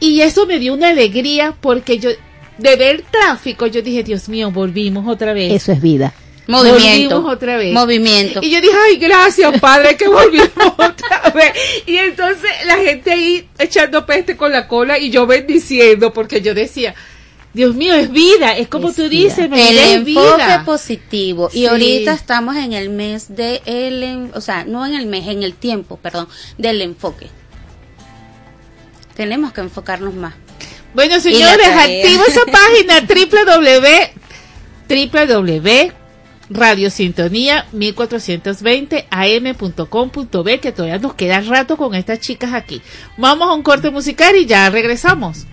Y eso me dio una alegría porque yo, de ver tráfico, yo dije, Dios mío, volvimos otra vez. Eso es vida. Movimiento. Volvimos otra vez. Movimiento. Y yo dije, ay, gracias, padre, que volvimos otra vez. Y entonces la gente ahí echando peste con la cola y yo bendiciendo porque yo decía, Dios mío, es vida, es como Es tú dices, mi el vida es enfoque vida. positivo y Sí. ahorita estamos en el mes de el o sea no en el mes en el tiempo perdón del enfoque tenemos que enfocarnos más Bueno, señores, activa esa página www www radiosintonía 1420 am.com.b que todavía nos queda rato con estas chicas aquí. Vamos a un corte musical y ya regresamos.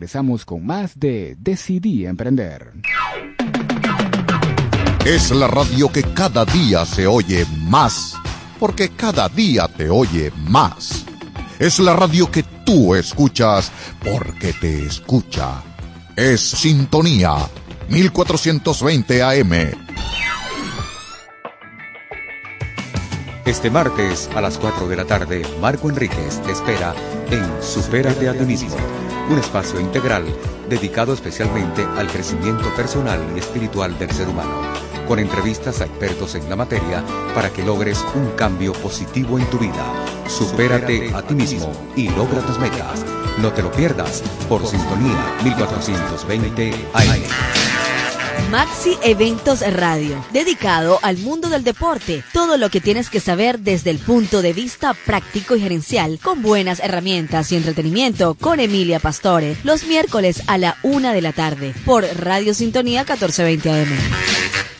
regresamos con más de Decidí Emprender. Es la radio que cada día se oye más, porque cada día te oye más. Es la radio que tú escuchas, porque te escucha. Es Sintonía 1420 AM. Este martes a las 4 de la tarde, Marco Enríquez te espera en Supérate a ti un espacio integral dedicado especialmente al crecimiento personal y espiritual del ser humano, con entrevistas a expertos en la materia para que logres un cambio positivo en tu vida. Supérate a ti mismo y logra tus metas. No te lo pierdas por sintonía 1420 AM. Maxi Eventos Radio, dedicado al mundo del deporte. Todo lo que tienes que saber desde el punto de vista práctico y gerencial, con buenas herramientas y entretenimiento, con Emilia Pastore, los miércoles a la una de la tarde, por Radio Sintonía 1420 AM.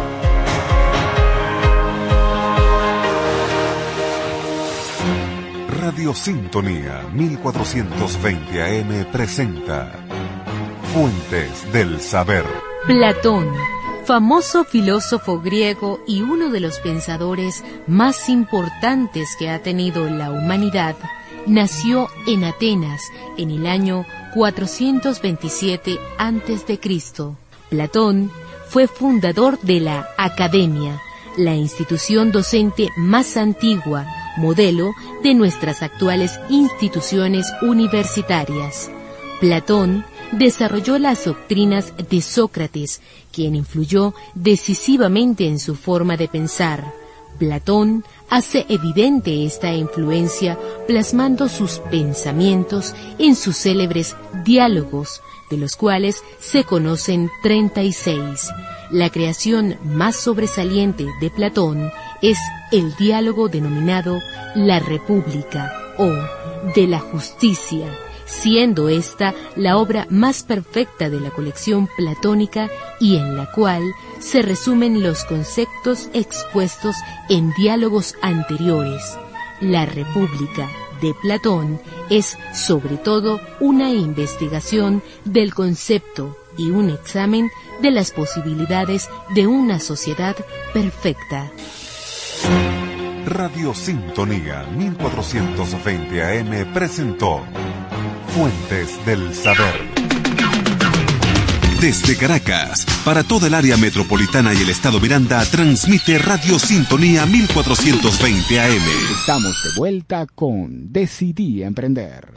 Radio Sintonía 1420 AM presenta Fuentes del Saber. Platón, famoso filósofo griego y uno de los pensadores más importantes que ha tenido la humanidad, nació en Atenas en el año 427 a.C. Platón fue fundador de la Academia, la institución docente más antigua, modelo de nuestras actuales instituciones universitarias. Platón desarrolló las doctrinas de Sócrates, quien influyó decisivamente en su forma de pensar. Platón hace evidente esta influencia plasmando sus pensamientos en sus célebres diálogos, de los cuales se conocen 36. La creación más sobresaliente de Platón es el diálogo denominado La República o de la Justicia, siendo esta la obra más perfecta de la colección platónica y en la cual se resumen los conceptos expuestos en diálogos anteriores. La República de Platón es sobre todo una investigación del concepto y un examen de las posibilidades de una sociedad perfecta. Radio Sintonía 1420 AM presentó Fuentes del Saber. Desde Caracas, para toda el área metropolitana y el estado Miranda, transmite Radio Sintonía 1420 AM. Estamos de vuelta con Decidí Emprender.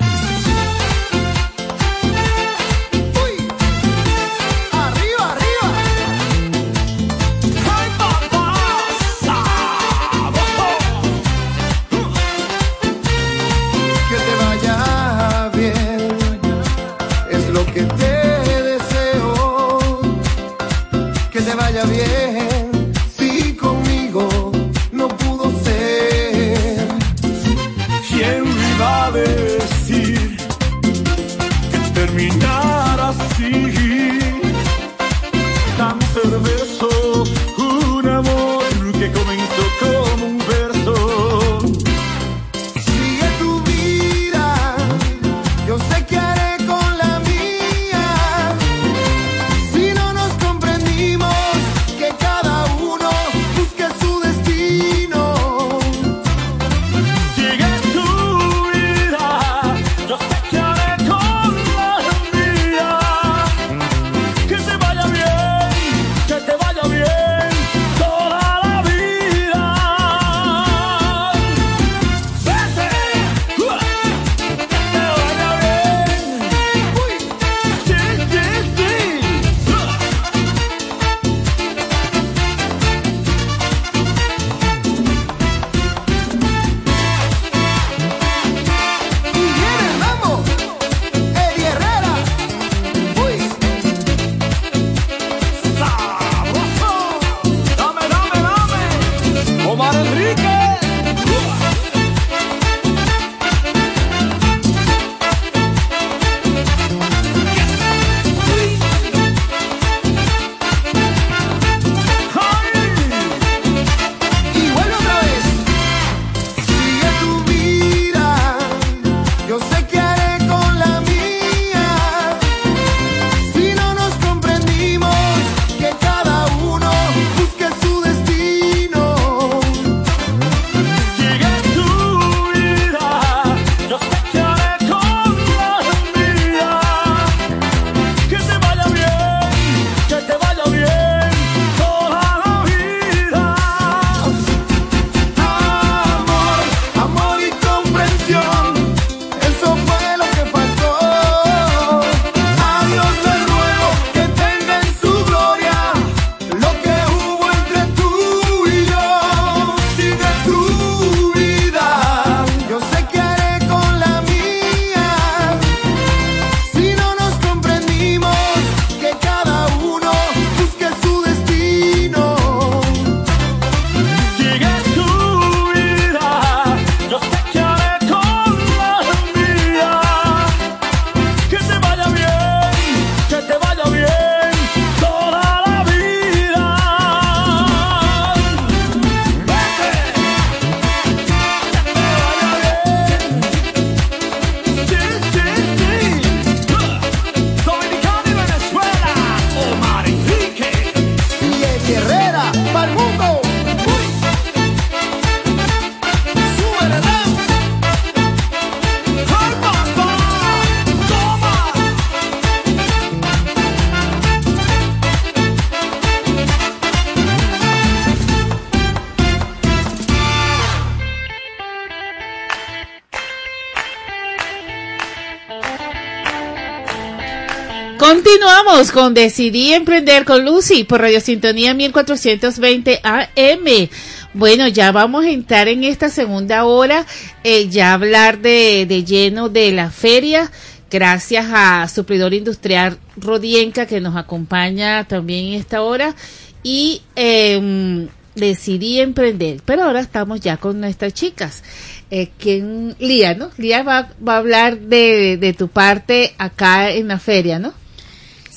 Continuamos con Decidí Emprender con Lucy por Radio Sintonía 1420 AM. Bueno, ya vamos a entrar en esta segunda hora, eh, ya hablar de, de lleno de la feria, gracias a Suplidor Industrial Rodienca que nos acompaña también en esta hora y eh, decidí emprender, pero ahora estamos ya con nuestras chicas. Eh, ¿quién? Lía, ¿no? Lía va, va a hablar de, de tu parte acá en la feria, ¿no?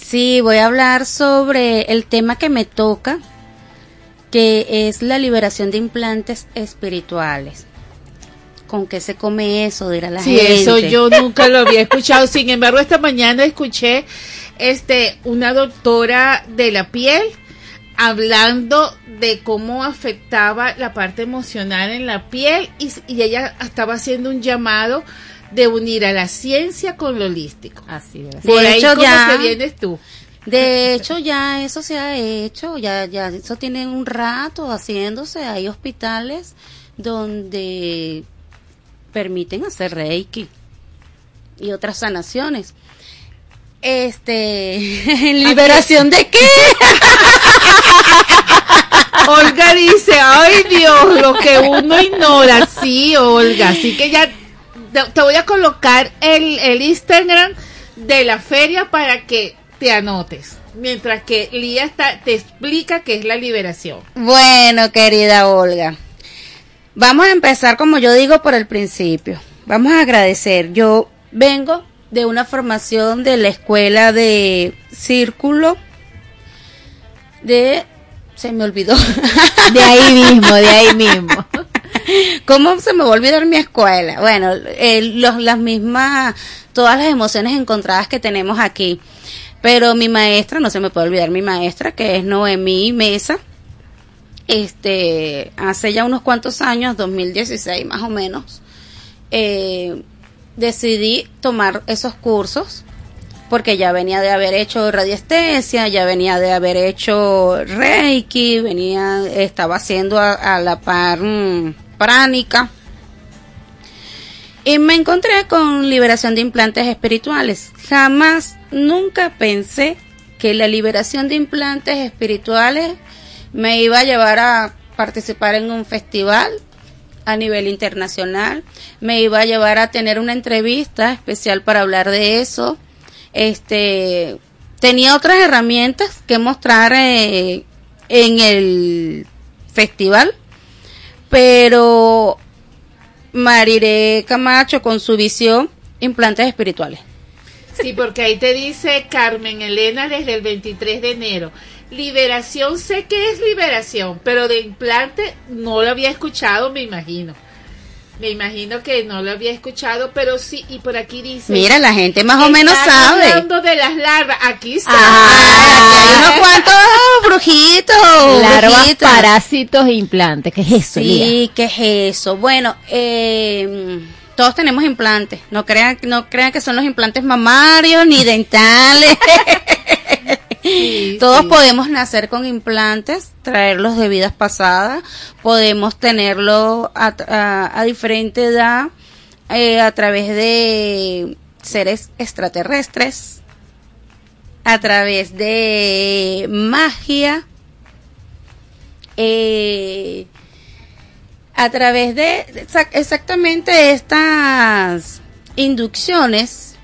Sí, voy a hablar sobre el tema que me toca, que es la liberación de implantes espirituales. ¿Con qué se come eso? Dirá la Sí, gente. eso yo nunca lo había escuchado. Sin embargo, esta mañana escuché este una doctora de la piel hablando de cómo afectaba la parte emocional en la piel y, y ella estaba haciendo un llamado de unir a la ciencia con lo holístico. Así es. Por De ahí hecho, como ya- que vienes tú. De hecho, ya eso se ha hecho, ya, ya eso tiene un rato haciéndose. Hay hospitales donde permiten hacer reiki y otras sanaciones. Este, liberación de qué? Olga dice, ay Dios, lo que uno ignora, sí, Olga. Así que ya te, voy a colocar el, el Instagram de la feria para que te anotes. Mientras que Lía está, te explica qué es la liberación. Bueno, querida Olga, vamos a empezar como yo digo por el principio. Vamos a agradecer. Yo vengo de una formación de la escuela de círculo de se me olvidó. De ahí mismo, de ahí mismo. ¿Cómo se me va a olvidar mi escuela? Bueno, eh, las mismas, todas las emociones encontradas que tenemos aquí. Pero mi maestra, no se me puede olvidar mi maestra, que es Noemí Mesa. Este, hace ya unos cuantos años, 2016 más o menos, eh, decidí tomar esos cursos porque ya venía de haber hecho radiestesia, ya venía de haber hecho reiki, venía, estaba haciendo a, a la par mm, pránica. Y me encontré con liberación de implantes espirituales. Jamás, nunca pensé que la liberación de implantes espirituales me iba a llevar a participar en un festival a nivel internacional, me iba a llevar a tener una entrevista especial para hablar de eso. Este tenía otras herramientas que mostrar eh, en el festival, pero Mariré Camacho con su visión implantes espirituales. Sí, porque ahí te dice Carmen Elena desde el 23 de enero. Liberación, sé que es liberación, pero de implante no lo había escuchado, me imagino. Me imagino que no lo había escuchado, pero sí, y por aquí dice... Mira, la gente más o menos sabe. hablando de las larvas, aquí está. Hay unos cuantos brujitos. Larvas, brujitas. parásitos e implantes. ¿Qué es eso, Lía? Sí, ¿qué es eso? Bueno, eh, todos tenemos implantes. No crean, no crean que son los implantes mamarios ni dentales. todos podemos nacer con implantes, traerlos de vidas pasadas. Podemos tenerlo a, a- a diferente edad eh, a través de seres extraterrestres, a través de magia. Eh, a través de exa- exactamente estas inducciones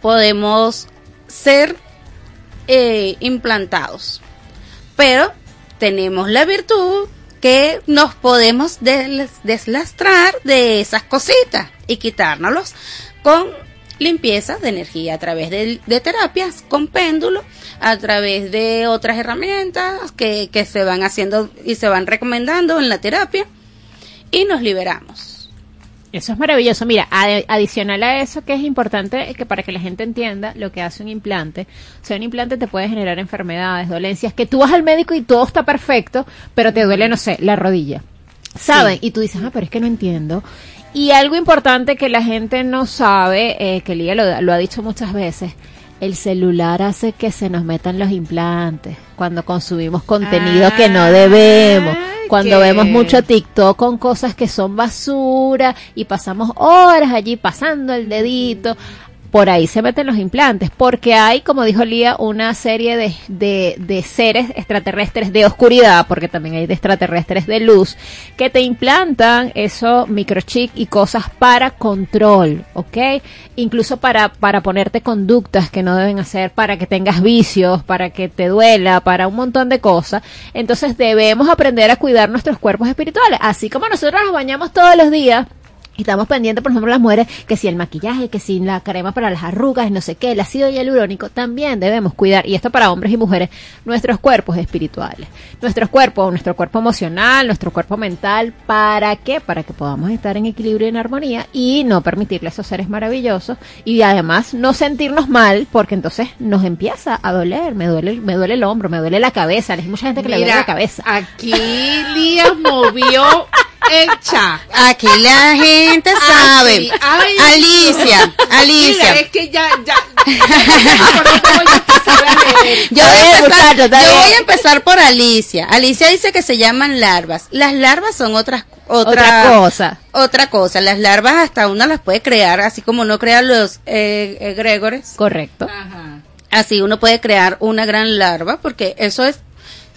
podemos ser eh, implantados. Pero tenemos la virtud que nos podemos des- deslastrar de esas cositas y quitárnoslos con limpieza de energía a través de, de terapias con péndulo, a través de otras herramientas que, que se van haciendo y se van recomendando en la terapia y nos liberamos. Eso es maravilloso. Mira, adicional a eso, que es importante que para que la gente entienda lo que hace un implante. O sea, un implante te puede generar enfermedades, dolencias, que tú vas al médico y todo está perfecto, pero te duele, no sé, la rodilla. ¿Saben? Y tú dices, ah, pero es que no entiendo. Y algo importante que la gente no sabe, eh, que Lía lo, lo ha dicho muchas veces, el celular hace que se nos metan los implantes cuando consumimos contenido que no debemos, cuando vemos mucho TikTok con cosas que son basura y pasamos horas allí pasando el dedito. Por ahí se meten los implantes, porque hay, como dijo Lía, una serie de, de, de seres extraterrestres de oscuridad, porque también hay de extraterrestres de luz, que te implantan eso, microchip y cosas para control, ¿ok? Incluso para, para ponerte conductas que no deben hacer, para que tengas vicios, para que te duela, para un montón de cosas. Entonces debemos aprender a cuidar nuestros cuerpos espirituales, así como nosotros nos bañamos todos los días. Estamos pendientes, por ejemplo, las mujeres, que si el maquillaje, que si la crema para las arrugas, no sé qué, el ácido hialurónico, también debemos cuidar, y esto para hombres y mujeres, nuestros cuerpos espirituales. Nuestros cuerpos, nuestro cuerpo emocional, nuestro cuerpo mental, ¿para qué? Para que podamos estar en equilibrio y en armonía y no permitirle a esos seres maravillosos y además no sentirnos mal, porque entonces nos empieza a doler, me duele, me duele el hombro, me duele la cabeza, hay mucha gente que le duele la cabeza. Aquí Lía movió el chat. Aquí la gente sabe. Ay, Alicia, Alicia. Mira, es que ya, ya. Yo voy, a empezar, yo voy a empezar por Alicia. Alicia dice que se llaman larvas. Las larvas son otras otra, Otra cosa. Otra cosa. Las larvas hasta uno las puede crear, así como uno crea los eh, egregores. Correcto. Así uno puede crear una gran larva porque eso es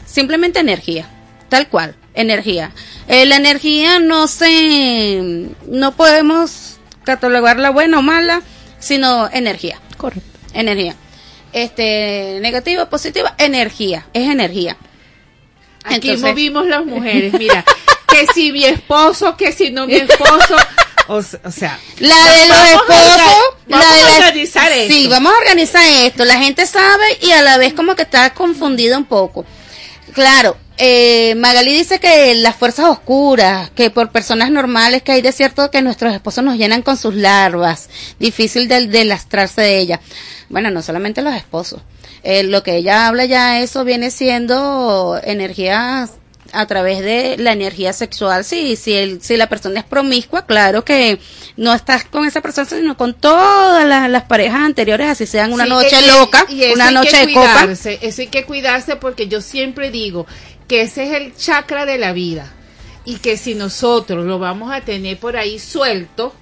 simplemente energía, tal cual, energía. Eh, la energía no se, no podemos catalogarla buena o mala, sino energía. Correcto. Energía. Este, negativa, positiva, energía, es energía. Aquí Entonces- movimos las mujeres, mira, que si mi esposo, que si no mi esposo, o, o sea, La de los vamos a esposos, la vamos de a la- organizar esto. Sí, vamos a organizar esto. La gente sabe y a la vez como que está confundida un poco. Claro, eh, Magali dice que las fuerzas oscuras, que por personas normales que hay de cierto que nuestros esposos nos llenan con sus larvas, difícil de, de lastrarse de ella. Bueno, no solamente los esposos. Eh, lo que ella habla ya, eso viene siendo energía a través de la energía sexual. Sí, si, el, si la persona es promiscua, claro que no estás con esa persona, sino con todas las, las parejas anteriores, así sean una Sí, noche y- loca, y una noche de copa. Eso hay que cuidarse porque yo siempre digo que ese es el chakra de la vida y que si nosotros lo vamos a tener por ahí suelto,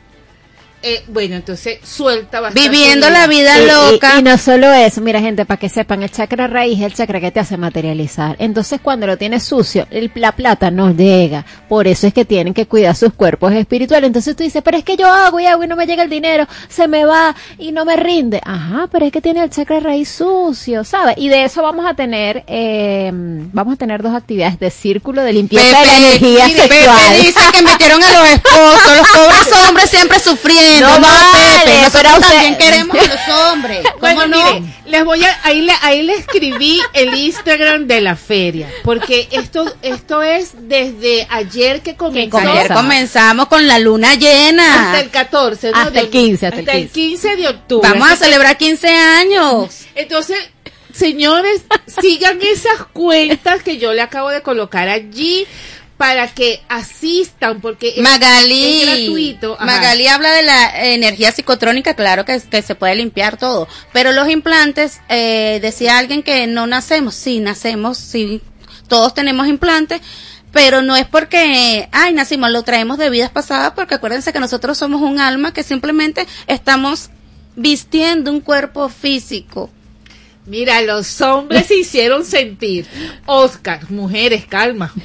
eh, bueno, entonces suelta bastante. Viviendo la vida Y- y- loca. Y, no solo eso, mira gente, para que sepan, el chakra raíz es el chakra que te hace materializar. Entonces cuando lo tienes sucio, el- la plata no llega. Por eso es que tienen que cuidar sus cuerpos espirituales. Entonces tú dices, pero es que yo hago y hago y no me llega el dinero, se me va y no me rinde. Ajá, pero es que tiene el chakra raíz sucio, ¿sabes? Y de eso vamos a tener, eh, vamos a tener dos actividades de círculo de limpieza de la energía mire, sexual. Pepe dice que metieron a los esposos, los pobres hombres siempre sufriendo. No No, vale, Pepe, pero nosotros usted- también queremos a los hombres. ¿Cómo Bueno, no? mire, les voy a, ahí le, ahí le escribí el Instagram de la feria, porque esto, esto es desde ayer que comenzó. Ayer comenzamos con la luna llena. Hasta el 14, ¿no? Hasta el De- 15, hasta el 15 de octubre. Vamos a celebrar 15 años. Entonces, señores, sigan esas cuentas que yo le acabo de colocar allí para que asistan, porque es- Magali, es gratuito. Ajá. Magali habla de la energía psicotrónica, claro que, que se puede limpiar todo, pero los implantes, eh, decía alguien que no nacemos, sí nacemos, sí, todos tenemos implantes, pero no es porque, ay, nacimos, lo traemos de vidas pasadas, porque acuérdense que nosotros somos un alma que simplemente estamos vistiendo un cuerpo físico. Mira, los hombres se hicieron sentir. Oscar, mujeres, calma.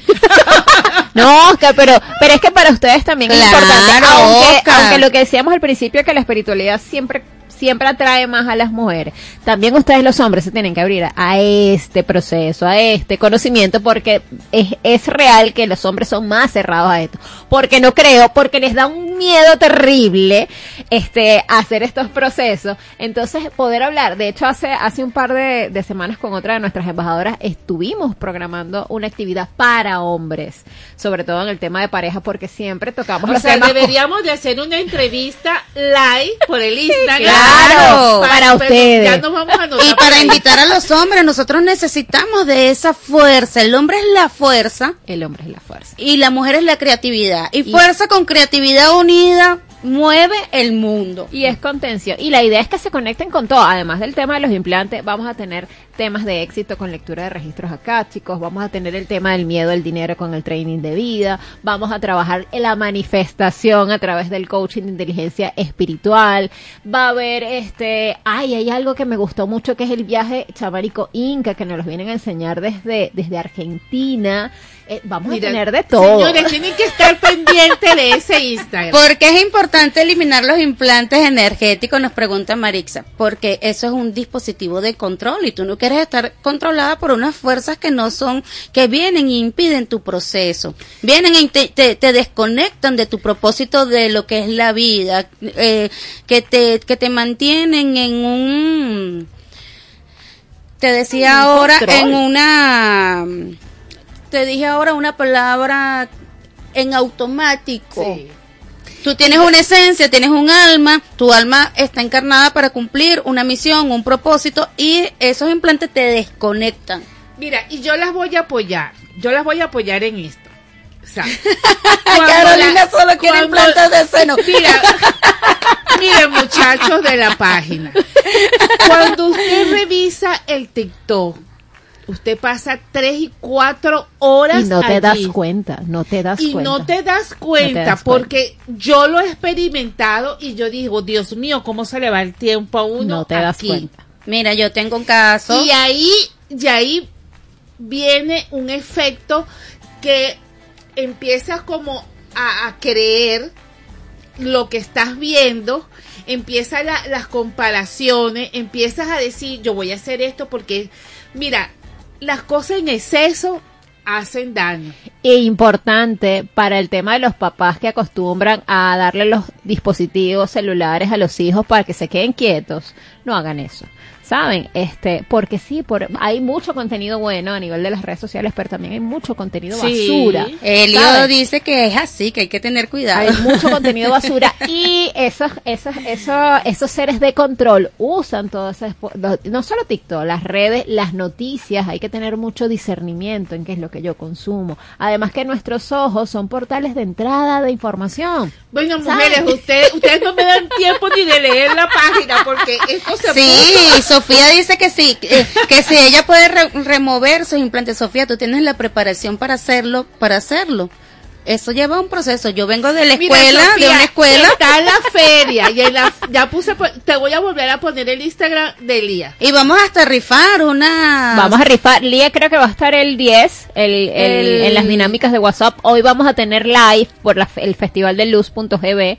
No, Oscar, pero, pero es que para ustedes también es importante. Aunque, aunque lo que decíamos al principio que la espiritualidad siempre siempre atrae más a las mujeres. También ustedes los hombres se tienen que abrir a, a este proceso, a este conocimiento, porque es, es real que los hombres son más cerrados a esto. Porque no creo, porque les da un miedo terrible este hacer estos procesos. Entonces, poder hablar. De hecho, hace, hace un par de, de semanas con otra de nuestras embajadoras estuvimos programando una actividad para hombres, sobre todo en el tema de pareja, porque siempre tocamos O los sea, temas deberíamos de hacer una entrevista live por el Instagram. Claro, para pero ustedes. Ya nos vamos a Y para invitar a los hombres, nosotros necesitamos de esa fuerza. El hombre es la fuerza El hombre es la fuerza. y la mujer es la creatividad. Y, fuerza con creatividad unida mueve el mundo. Y es contención. Y la idea es que se conecten con todo. Además del tema de los implantes, vamos a tener temas de éxito con lectura de registros akáshicos, vamos a tener el tema del miedo al dinero con el training de vida, vamos a trabajar en la manifestación a través del coaching de inteligencia espiritual, va a haber este, ay, hay algo que me gustó mucho que es el viaje chamánico inca que nos los vienen a enseñar desde, desde Argentina, Eh, vamos Mira, a tener de todo. Señores, tienen que estar pendientes de ese Instagram. Porque es importante eliminar los implantes energéticos, nos pregunta Marixa, porque eso es un dispositivo de control y tú no quieres estar controlada por unas fuerzas que no son, que vienen e impiden tu proceso, vienen y te, te- te desconectan de tu propósito de lo que es la vida, eh, que te, que te mantienen en un, te decía Un ahora control. en una, te dije ahora una palabra en automático. Tú tienes una esencia, tienes un alma, tu alma está encarnada para cumplir una misión, un propósito y esos implantes te desconectan. Mira, y yo las voy a apoyar. Yo las voy a apoyar en esto. O sea, Carolina solo quiere implantes de seno. Mira, miren muchachos de la página. Cuando usted revisa el TikTok, usted pasa tres y cuatro horas y no te das cuenta, no te das y cuenta. no te das cuenta No te das porque yo lo he experimentado y yo digo, Dios mío, ¿cómo se le va el tiempo a uno No te das cuenta. Mira, yo tengo un caso. Y ahí, y ahí viene un efecto que empiezas como a, a creer lo que estás viendo, empiezan la- las comparaciones, empiezas a decir, yo voy a hacer esto porque, mira, las cosas en exceso hacen daño. E importante para el tema de los papás que acostumbran a darle los dispositivos celulares a los hijos para que se queden quietos, no hagan eso. ¿Saben? Este, porque sí, por, hay mucho contenido bueno a nivel de las redes sociales, pero también hay mucho contenido basura. Elio dice que es así, que hay que tener cuidado. Hay mucho contenido basura y esos, esos, esos, esos seres de control usan todo ese, no solo TikTok, las redes, las noticias, hay que tener mucho discernimiento en qué es lo que yo consumo. Además que nuestros ojos son portales de entrada de información. Bueno, ¿Saben? mujeres, ustedes, ustedes no me dan tiempo ni de leer la página porque esto se Sí, puso- Sofía dice que sí, que, que si ella puede re- remover sus implantes, Sofía, tú tienes la preparación para hacerlo, para hacerlo. Eso lleva un proceso. Yo vengo de la Mira, escuela, de una escuela. Está en la feria y en la, ya puse, te voy a volver a poner el Instagram de Lía. Y vamos hasta a rifar una. Vamos a rifar. Lía creo que va a estar el 10 el, el- El- en las dinámicas de WhatsApp. Hoy vamos a tener live por la- el Festival de Luz.gb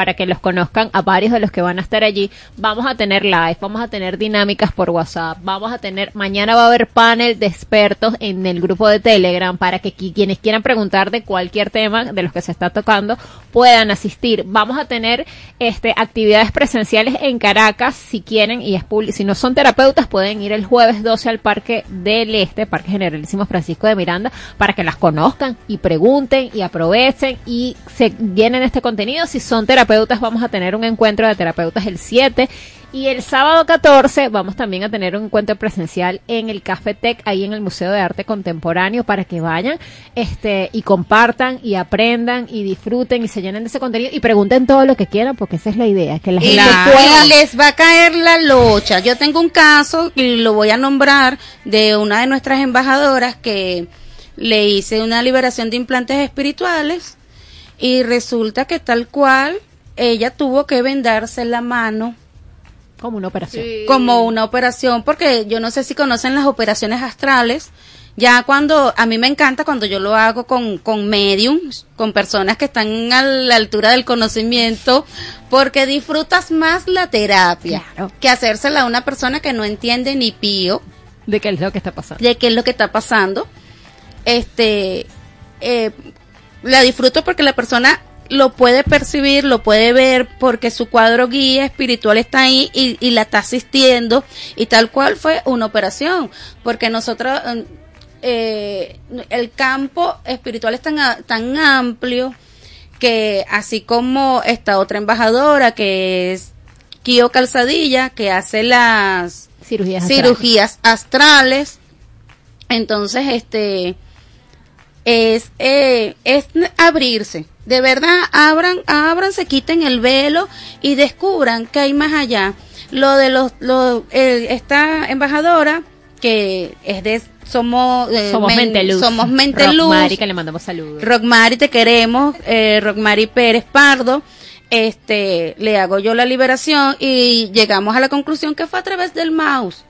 para que los conozcan a varios de los que van a estar allí. Vamos a tener live, vamos a tener dinámicas por WhatsApp, vamos a tener, mañana va a haber panel de expertos en el grupo de Telegram para que qui- quienes quieran preguntar de cualquier tema de los que se está tocando puedan asistir. Vamos a tener este actividades presenciales en Caracas si quieren y es publi- si no son terapeutas pueden ir el jueves 12 al Parque del Este, Parque Generalísimo Francisco de Miranda para que las conozcan y pregunten y aprovechen y se llenen este contenido. Si son terapeutas vamos a tener un encuentro de terapeutas el 7 y el sábado 14 vamos también a tener un encuentro presencial en el Café Tech, ahí en el Museo de Arte Contemporáneo, para que vayan este y compartan y aprendan y disfruten y se llenen de ese contenido y pregunten todo lo que quieran, porque esa es la idea, que la Y, gente la- pueda... y les va a caer la locha. Yo tengo un caso y lo voy a nombrar de una de nuestras embajadoras que le hice una liberación de implantes espirituales y resulta que tal cual ella tuvo que vendarse la mano como una operación. como una operación porque yo no sé si conocen las operaciones astrales. Ya cuando a mí me encanta cuando yo lo hago con con mediums con personas que están a la altura del conocimiento porque disfrutas más la terapia que hacérsela a una persona que no entiende ni pío de qué es lo que está pasando. de qué es lo que está pasando. Este eh, la disfruto porque la persona lo puede percibir, lo puede ver porque su cuadro guía espiritual está ahí y, y la está asistiendo. Y tal cual fue una operación porque nosotros eh, el campo espiritual es tan, tan amplio que así como esta otra embajadora que es Kio Calzadilla que hace las Cirugías cirugías astrales entonces este es eh, es abrirse de verdad abran abranse quiten el velo y descubran que hay más allá lo de los lo, eh, esta embajadora que es de somos eh, Somos Men- Mente Luz. somos Mente Rock Luz. Mari, que le mandamos saludos. Rockmari te queremos, eh, Rockmari Pérez Pardo, este, le hago yo la liberación y llegamos a la conclusión que fue a través del mouse.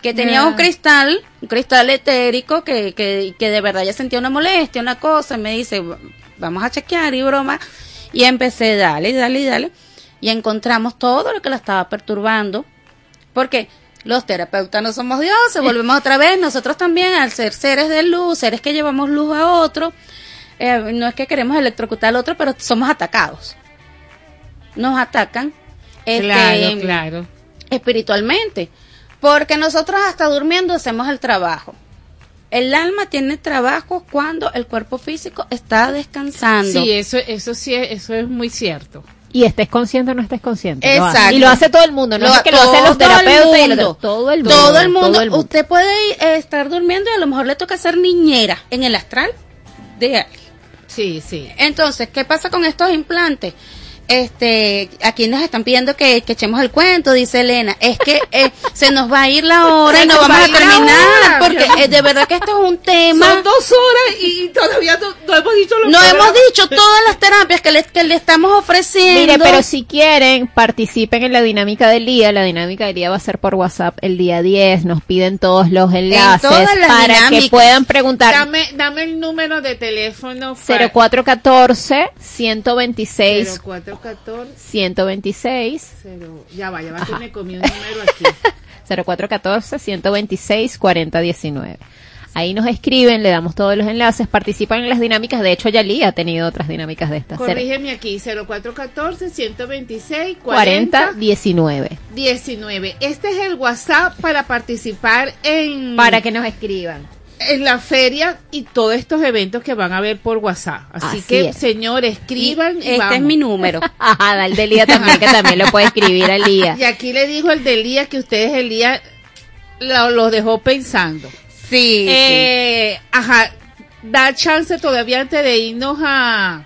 Que tenía un cristal, un cristal etérico que, que, que de verdad ya sentía una molestia, una cosa, y me dice, vamos a chequear y broma. Y empecé, dale, dale, dale. Y encontramos todo lo que la estaba perturbando. Porque los terapeutas no somos dioses, volvemos otra vez, nosotros también, al ser seres de luz, seres que llevamos luz a otro, eh, no es que queremos electrocutar al otro, pero somos atacados. Nos atacan. este, Claro, claro. Espiritualmente. Porque nosotros hasta durmiendo hacemos el trabajo. El alma tiene trabajo cuando el cuerpo físico está descansando. Sí, eso, eso sí, es- eso es muy cierto. Y estés consciente o no estés consciente. lo. Exacto. Y lo hace todo el mundo, no Lo- es que lo hacen los todo el terapeutas y mundo. lo- todo el mundo. Todo el mundo. todo el mundo. Usted puede eh, estar durmiendo y a lo mejor le toca ser niñera en el astral de alguien. Sí, sí. Entonces, ¿qué pasa con estos implantes? Este, aquí nos están pidiendo que, que echemos el cuento, dice Elena. Es que eh, se nos va a ir la hora y no vamos va a terminar. hora. Porque eh, de verdad que esto es un tema. Son dos horas y todavía no, no hemos dicho lo No que hemos era. dicho todas las terapias que le, que le estamos ofreciendo. Mire, pero si quieren, participen en la dinámica del día. La dinámica del día va a ser por WhatsApp el día 10. Nos piden todos los enlaces todas las para dinámicas. que puedan preguntar. Dame, dame el número de teléfono. para- 0414 126 0414 126 cero- Ya va, ya va, que Ajá. me comí un número aquí. 0414 126 4019. Ahí nos escriben, le damos todos los enlaces, participan en las dinámicas. De hecho, Yali ha tenido otras dinámicas de estas. Corrígeme aquí, 0414 126 40 40 19. 19. Este es el WhatsApp para participar en Para que nos escriban. En la feria y todos estos eventos que van a ver por WhatsApp. Así, Así que, es. señores, escriban. y este vamos. es mi número. Ajá, da el de Lía también, que también lo puede escribir a Lía. Y aquí le dijo el de Elías que ustedes Elías lo- los dejó pensando. Sí, Eh, Ajá, da chance todavía antes de irnos a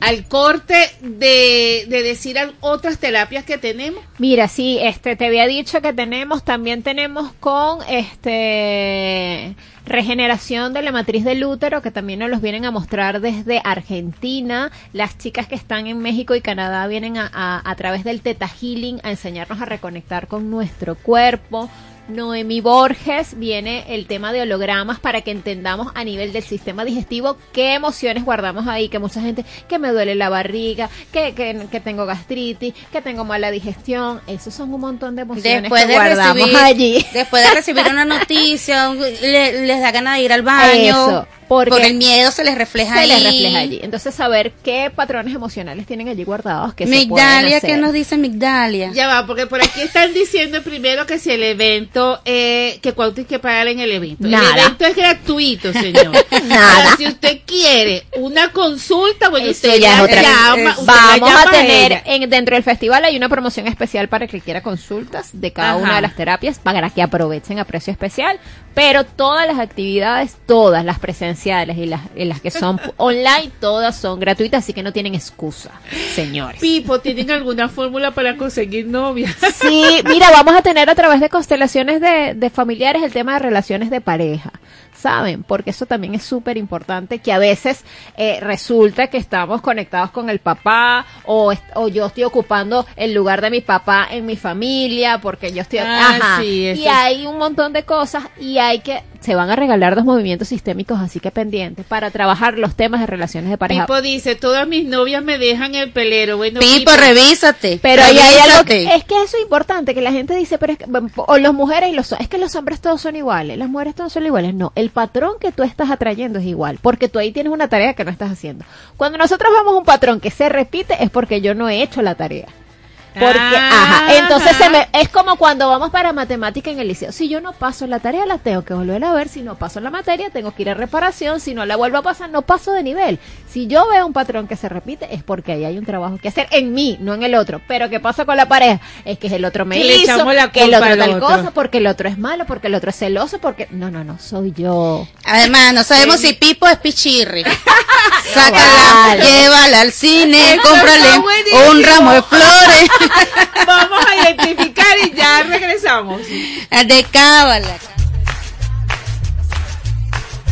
al corte de, de decir otras terapias que tenemos. Mira, sí, este, te había dicho que tenemos, también tenemos con este regeneración de la matriz del útero, que también nos los vienen a mostrar desde Argentina. Las chicas que están en México y Canadá vienen a, a, a través del Teta Healing a enseñarnos a reconectar con nuestro cuerpo. Noemi Borges viene el tema de hologramas para que entendamos a nivel del sistema digestivo qué emociones guardamos ahí, que mucha gente, que me duele la barriga, que, que, que tengo gastritis, que tengo mala digestión, esos son un montón de emociones Después que de, guardamos recibir, allí. después de recibir una noticia, un- le- les da ganas de ir al baño. Eso, porque por el miedo se les refleja se ahí. les refleja allí. Entonces saber qué patrones emocionales tienen allí guardados que se pueden Migdalia, hacer. ¿qué nos dice Migdalia? Ya va, porque por aquí están diciendo primero que si el evento, eh, que cuánto hay que pagar en el evento. Nada. El evento es gratuito, señor. Nada. Ahora, si usted quiere una consulta, bueno, Eso usted ya es la otra llama, la Vamos llama a tener en, dentro del festival hay una promoción especial para que quiera consultas de cada Ajá. una de las terapias para que aprovechen a precio especial, pero todas las actividades, todas las presenciales y las, y las que son online, todas son gratuitas, así que no tienen excusa, señores. Pipo, ¿tienen alguna fórmula para conseguir novia? Sí, mira, vamos a tener a través de constelaciones de, de familiares el tema de relaciones de pareja. ¿Saben? Porque eso también es súper importante, que a veces eh, resulta que estamos conectados con el papá o, yo estoy ocupando el lugar de mi papá en mi familia porque yo estoy... Ah, Ajá. sí, eso y es- hay un montón de cosas y hay que... Se van a regalar dos movimientos sistémicos, así que pendientes, para trabajar los temas de relaciones de pareja. Pipo dice, todas mis novias me dejan el pelero. Bueno, Pipo, revísate. Pero ahí hay algo que, es que eso es importante, que la gente dice, pero es que, o las mujeres y los, es que los hombres todos son iguales, las mujeres todos son iguales. No, el patrón que tú estás atrayendo es igual, porque tú ahí tienes una tarea que no estás haciendo. Cuando nosotros vemos un patrón que se repite es porque yo no he hecho la tarea. Porque, Ah. ajá, entonces se me, es como cuando vamos para matemática en el liceo. Si yo no paso la tarea, la tengo que volver a ver. Si no paso la materia, tengo que ir a reparación. Si no la vuelvo a pasar, no paso de nivel. Si yo veo un patrón que se repite, es porque ahí hay un trabajo que hacer en mí, no en el otro. Pero ¿qué pasa con la pareja? Es que es el otro me Que le hizo, echamos la que el otro al tal otro. cosa, porque el otro es malo, porque el otro es celoso, porque... No, no, no, soy yo. Además, no sabemos si Pipo es pichirri. Sácala, Vale. llévala al cine, cómprale un ramo de flores. Vamos a identificar y ya regresamos. De cábala.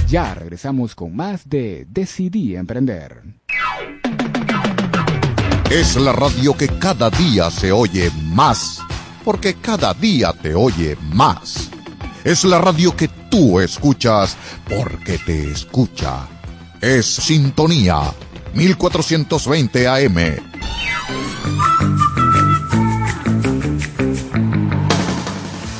Ya regresamos con más de Decidí Emprender. Es la radio que cada día se oye más, porque cada día te oye más. Es la radio que tú escuchas porque te escucha. Es Sintonía 1420 AM.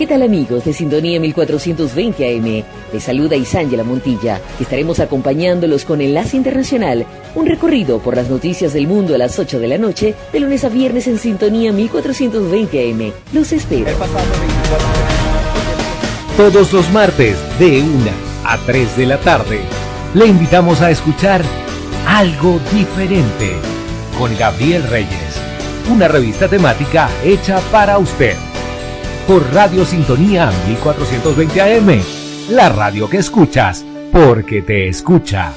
¿Qué tal amigos de Sintonía 1420 AM? Les saluda Isángela Montilla. Estaremos acompañándolos con Enlace Internacional, un recorrido por las noticias del mundo a las 8 de la noche, de lunes a viernes en Sintonía 1420 AM. Los espero. Todos los martes de 1 a 3 de la tarde, le invitamos a escuchar Algo Diferente con Gabriel Reyes, una revista temática hecha para usted por Radio Sintonía 1420 AM, la radio que escuchas porque te escucha.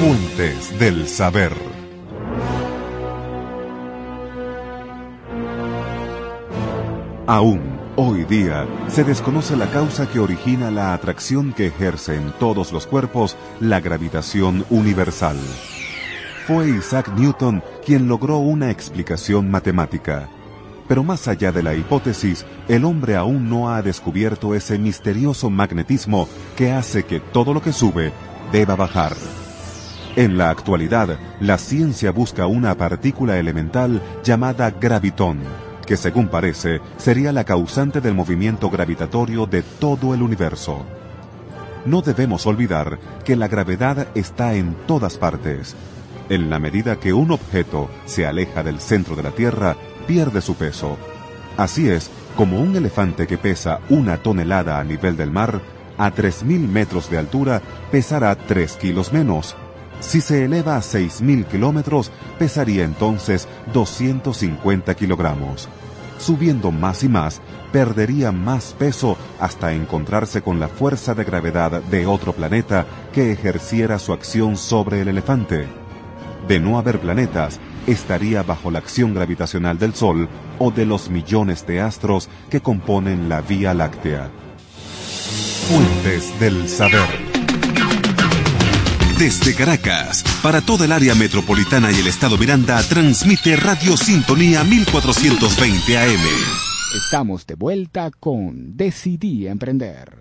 Fuentes del saber. Aún hoy día se desconoce la causa que origina la atracción que ejerce en todos los cuerpos la gravitación universal. Fue Isaac Newton quien logró una explicación matemática. Pero más allá de la hipótesis, el hombre aún no ha descubierto ese misterioso magnetismo que hace que todo lo que sube deba bajar. En la actualidad, la ciencia busca una partícula elemental llamada gravitón, que según parece sería la causante del movimiento gravitatorio de todo el universo. No debemos olvidar que la gravedad está en todas partes. En la medida que un objeto se aleja del centro de la Tierra, pierde su peso. Así es como un elefante que pesa una tonelada a nivel del mar, a 3.000 metros de altura, pesará 3 kilos menos. Si se eleva a 6.000 kilómetros, pesaría entonces 250 kilogramos. Subiendo más y más, perdería más peso hasta encontrarse con la fuerza de gravedad de otro planeta que ejerciera su acción sobre el elefante. De no haber planetas, estaría bajo la acción gravitacional del Sol o de los millones de astros que componen la Vía Láctea. Fuentes del saber. Desde Caracas, para toda el área metropolitana y el estado Miranda, transmite Radio Sintonía 1420 AM. Estamos de vuelta con Decidí Emprender.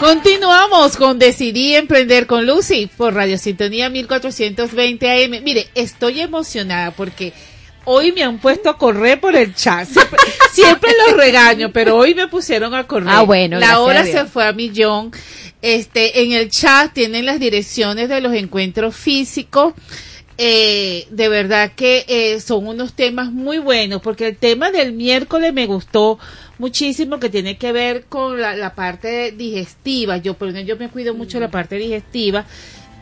Continuamos con Decidí Emprender con Lucy por Radio Sintonía 1420 AM. Mire, estoy emocionada porque hoy me han puesto a correr por el chat. Siempre, siempre los regaño, pero hoy me pusieron a correr. Ah, bueno, La hora se fue a millón. Este, en el chat tienen las direcciones de los encuentros físicos. Eh, de verdad que eh, son unos temas muy buenos, porque el tema del miércoles me gustó muchísimo, que tiene que ver con la, la parte digestiva. Yo, por yo me cuido mucho de la parte digestiva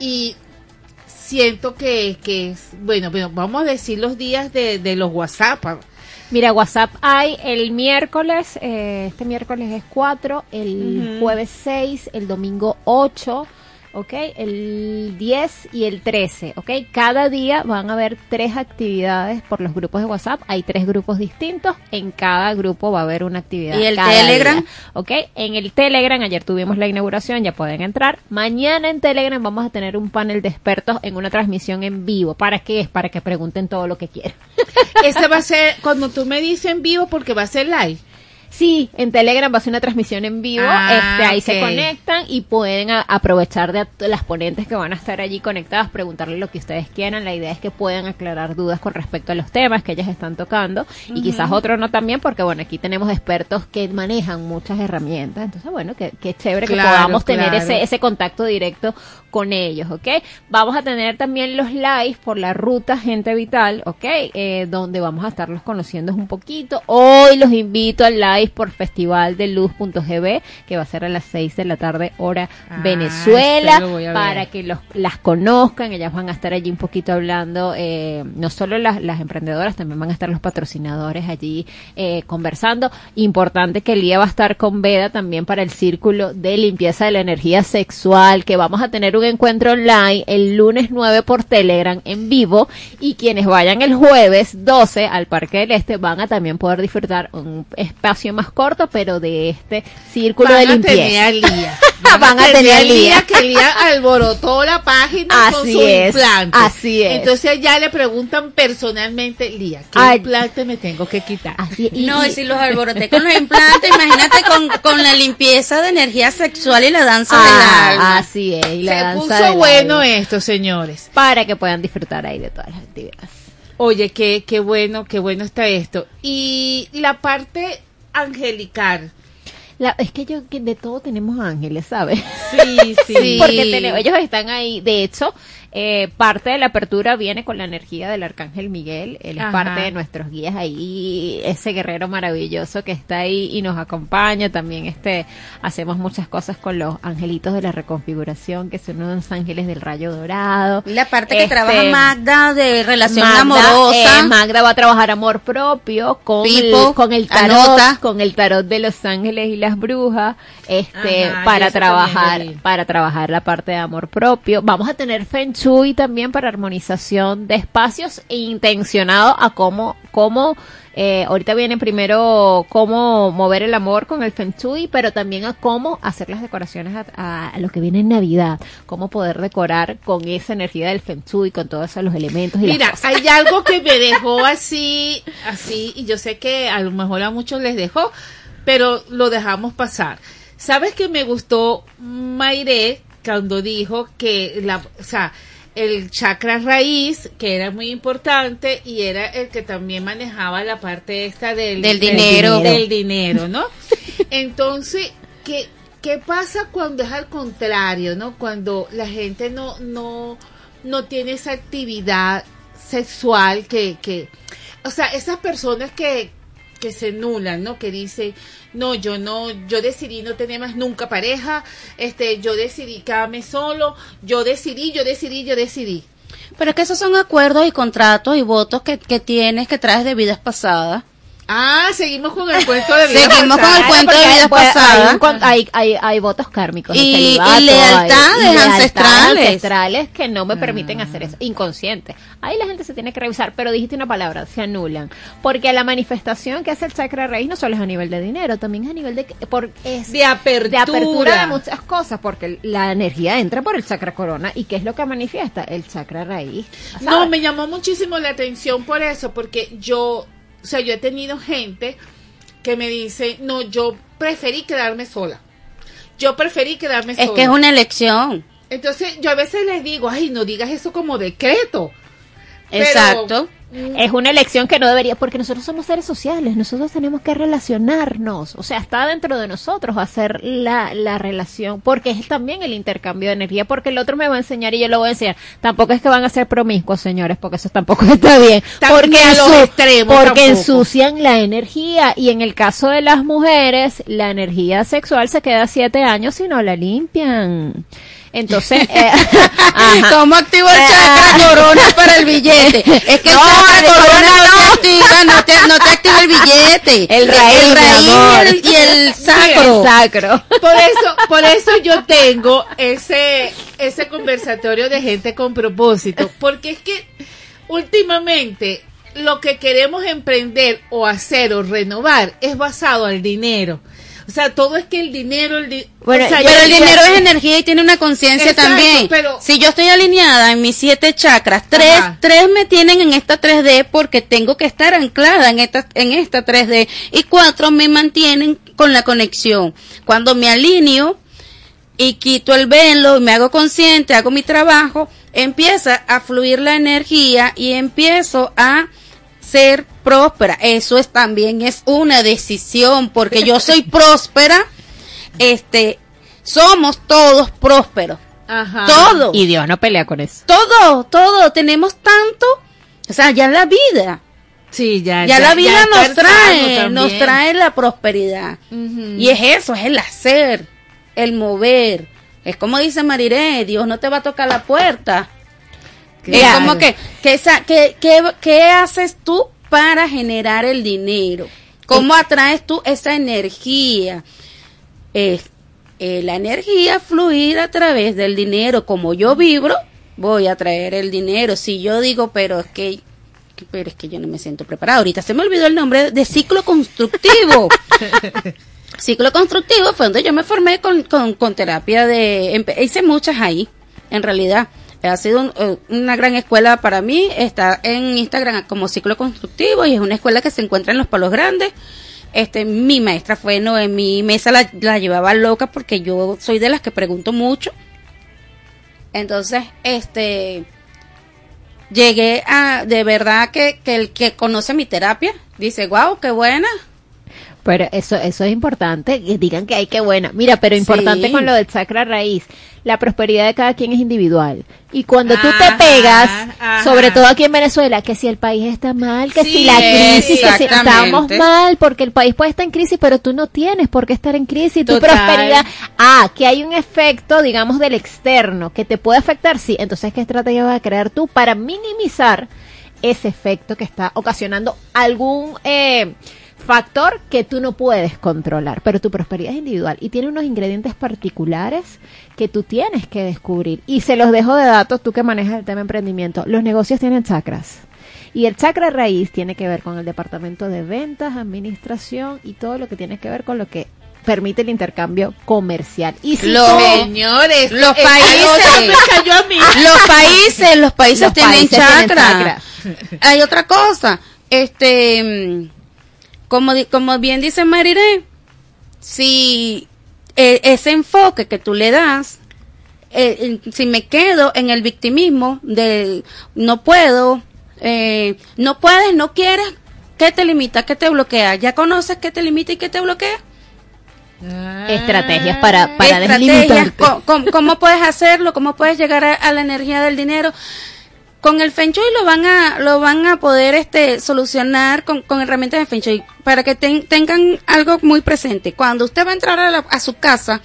y siento que, que es, bueno, bueno, vamos a decir los días de, de los WhatsApp. Mira, WhatsApp hay el miércoles, eh, este miércoles es 4, el jueves 6, el domingo 8, ¿ok? El 10 y el 13, ¿ok? Cada día van a haber tres actividades por los grupos de WhatsApp. Hay tres grupos distintos. En cada grupo va a haber una actividad. ¿Y el cada Telegram? día, ¿ok? En el Telegram, ayer tuvimos la inauguración, ya pueden entrar. Mañana en Telegram vamos a tener un panel de expertos en una transmisión en vivo. ¿Para qué es? Para que pregunten todo lo que quieran. Este va a ser, cuando tú me dices en vivo, porque va a ser live. Sí, en Telegram va a ser una transmisión en vivo. Ah, este, ahí se conectan y pueden a- aprovechar de las ponentes que van a estar allí conectadas, preguntarle lo que ustedes quieran. La idea es que puedan aclarar dudas con respecto a los temas que ellas están tocando y quizás otros no también, porque bueno, aquí tenemos expertos que manejan muchas herramientas. Entonces, bueno, que, que chévere que Claro, podamos tener ese, ese contacto directo con ellos, ¿ok? Vamos a tener también los live por la ruta Gente Vital, ¿ok? Eh, donde vamos a estarlos conociendo un poquito. Hoy los invito al live por festivaldeluz.gb, que va a ser a las 6 de la tarde, hora Ah, Venezuela, este lo voy a ver. para que los, las conozcan. Ellas van a estar allí un poquito hablando, eh, no solo las, las emprendedoras, también van a estar los patrocinadores allí eh, conversando. Importante que el día va a estar con Veda también para el círculo de limpieza de la energía sexual, que vamos a tener un encuentro online el lunes 9 por Telegram en vivo y quienes vayan el jueves 12 al Parque del Este van a también poder disfrutar un espacio más corto, pero de este círculo Van de a limpieza. día. Van a tener al día. que el día alborotó la página con su es, implante. así es. Entonces ya le preguntan personalmente, Lía, ¿qué Ay. implante me tengo que quitar? no, y si los alboroté con los implantes, imagínate con, con la limpieza de energía sexual y la danza del Ah, alma. así es. y la Se danza puso del bueno alma. esto, señores. Para que puedan disfrutar ahí de todas las actividades. Oye, qué, qué bueno, qué bueno está esto. Y la parte angelical. La- es que yo que de todo tenemos ángeles, ¿sabes? Sí, sí. Porque tenemos- ellos están ahí. De hecho, eh, parte de la apertura viene con la energía del arcángel Miguel. Él es Ajá. parte de nuestros guías ahí, ese guerrero maravilloso que está ahí y nos acompaña. También este hacemos muchas cosas con los angelitos de la reconfiguración, que son unos ángeles del rayo dorado. La parte que Este, trabaja Magda de relación Magda, amorosa. eh, Magda va a trabajar amor propio con Pipo, el, con el tarot, anota. con el tarot de los ángeles y las brujas, este, Ajá, para trabajar, para trabajar la parte de amor propio. Vamos a tener Feng También para armonización de espacios e intencionado a cómo, cómo eh, ahorita viene primero cómo mover el amor con el Feng Shui, pero también a cómo hacer las decoraciones a, a- a lo que viene en Navidad, cómo poder decorar con esa energía del Feng Shui, con todos esos los elementos y Mira, hay algo que me dejó así, así, y yo sé que a lo mejor a muchos les dejó, pero lo dejamos pasar. ¿Sabes que me gustó Mayre cuando dijo que la, o sea, el chakra raíz, que era muy importante y era el que también manejaba la parte esta del, Del dinero. del dinero, ¿no? Entonces, ¿qué, ¿qué pasa cuando es al contrario, no? Cuando la gente no, no, no tiene esa actividad sexual que, que, o sea, esas personas que, que se nulan, ¿no? Que dicen, no, yo no, yo decidí no tener más nunca pareja, este, yo decidí quedarme solo, yo decidí, yo decidí, yo decidí. Pero es que esos son acuerdos y contratos y votos que, que tienes, que traes de vidas pasadas. Ah, seguimos con el cuento de vida Seguimos con el cuento de vidas pues, pasadas. Hay, hay, hay, votos kármicos. Y- y lealtades hay- y lealtades ancestrales. ancestrales que no me permiten hacer eso. Inconsciente. Ahí la gente se tiene que revisar. Pero dijiste una palabra, se anulan. Porque la manifestación que hace el chakra raíz no solo es a nivel de dinero, también es a nivel de, por, es De apertura. de apertura de muchas cosas. Porque la energía entra por el chakra corona. ¿Y qué es lo que manifiesta? El chakra raíz. No, me llamó muchísimo la atención por eso, porque yo, o sea, yo he tenido gente que me dice, no, yo preferí quedarme sola. Yo preferí quedarme sola. Es que es una elección. Entonces, yo a veces les digo, ay, no digas eso como decreto. Pero- Exacto. Es una elección que no debería, porque nosotros somos seres sociales, nosotros tenemos que relacionarnos, o sea, está dentro de nosotros hacer la, la relación, porque es también el intercambio de energía, porque el otro me va a enseñar y yo lo voy a enseñar. Tampoco es que van a ser promiscuos, señores, porque eso tampoco está bien. Porque, a los extremos porque tampoco. ensucian la energía, y en el caso de las mujeres, la energía sexual se queda siete años si no la limpian. Entonces, eh, ¿cómo activo el chakra corona para el billete? Es que No, el corona corona no te no. activa, no te, no te activa el billete. El raíz, el y el- y el sacro. sacro. Por eso, por eso yo tengo ese, ese conversatorio de gente con propósito, porque es que últimamente lo que queremos emprender o hacer o renovar es basado al dinero. O sea, todo es que el dinero, el di- Bueno, o sea, pero el dinero es energía y tiene una conciencia también. pero- si yo estoy alineada en mis siete chakras, tres, Ajá. tres me tienen en esta 3D porque tengo que estar anclada en esta, en esta 3D y cuatro me mantienen con la conexión. Cuando me alineo y quito el velo y me hago consciente, hago mi trabajo, empieza a fluir la energía y empiezo a ser próspera. Eso es también es una decisión porque yo soy próspera. Este, somos todos prósperos. Ajá. Todo. Y Dios no pelea con eso. Todo, todo. Tenemos tanto. O sea, ya la vida. Sí, ya, Ya, la vida nos trae, nos trae la prosperidad. Y es eso, es el hacer, el mover. Es como dice Mariré, Dios no te va a tocar la puerta. Es como que, que, esa, que, que, ¿qué haces tú para generar el dinero? ¿Cómo atraes tú esa energía? Es eh, la energía fluir a través del dinero. Como yo vibro, voy a traer el dinero. Si yo digo, pero es que, pero es que yo no me siento preparada. Ahorita se me olvidó el nombre de ciclo constructivo. ciclo constructivo fue donde yo me formé con, con, con terapia de, hice muchas ahí, en realidad. Ha sido eh, una gran escuela para mí, está en Instagram como ciclo constructivo y es una escuela que se encuentra en Los Palos Grandes. Este, mi maestra fue Noemí Mesa, la, la llevaba loca porque yo soy de las que pregunto mucho. Entonces, este, llegué a, de verdad que, que el que conoce mi terapia dice, wow, qué buena. Pero eso, eso es importante, que digan que hay que buena. Mira, pero importante Sí. con lo del chakra raíz, la prosperidad de cada quien es individual. Y cuando tú Ajá, te pegas, ajá. sobre todo aquí en Venezuela, que si el país está mal, que Sí, si la crisis, que si estamos mal, porque el país puede estar en crisis, pero tú no tienes por qué estar en crisis, tu prosperidad. Ah, que hay un efecto, digamos, del externo que te puede afectar, sí. Entonces, ¿qué estrategia vas a crear tú para minimizar ese efecto que está ocasionando algún eh, factor que tú no puedes controlar, pero tu prosperidad es individual y tiene unos ingredientes particulares que tú tienes que descubrir. Y se los dejo de datos, tú que manejas el tema emprendimiento. Los negocios tienen chakras. Y el chakra raíz tiene que ver con el departamento de ventas, administración y todo lo que tiene que ver con lo que permite el intercambio comercial. Y si Los- Señores, Los eh, países-. Los países, los países Los tienen países tienen chakra. Hay otra cosa, este, como, como bien dice Mariré, si eh, ese enfoque que tú le das, eh, si me quedo en el victimismo de no puedo, eh, no puedes, no quieres, ¿qué te limita? ¿Qué te bloquea? ¿Ya conoces qué te limita y qué te bloquea? estrategias para, para estrategias, com- ¿cómo, puedes hacerlo? ¿Cómo puedes llegar a, a la energía del dinero? Con el Feng lo van a, lo van a poder este, solucionar con, con herramientas de Feng para que ten- tengan algo muy presente. Cuando usted va a entrar a, la- a su casa,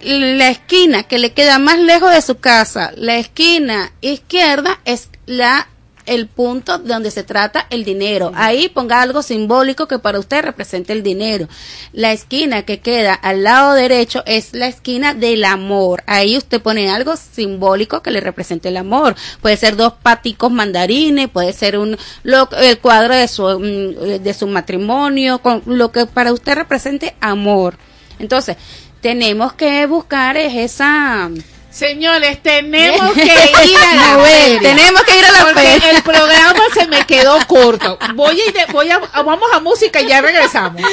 la esquina que le queda más lejos de su casa, la esquina izquierda es la el punto donde se trata el dinero. Ahí ponga algo simbólico que para usted represente el dinero. La esquina que queda al lado derecho es la esquina del amor. Ahí usted pone algo simbólico que le represente el amor. Puede ser dos paticos mandarines, puede ser un lo- el cuadro de su mm, de su matrimonio, con lo que para usted represente amor. Entonces, tenemos que buscar es esa Señores, tenemos que ir a la Mover, feria. tenemos que ir a la Porque feria. el programa se me quedó corto. Voy a, ir voy a, vamos a música y ya regresamos.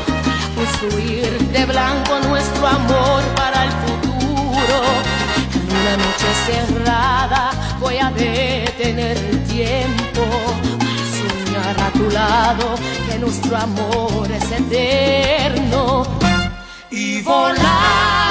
de blanco nuestro amor para el futuro. En una noche cerrada voy a detener el tiempo para soñar a tu lado que nuestro amor es eterno. y volar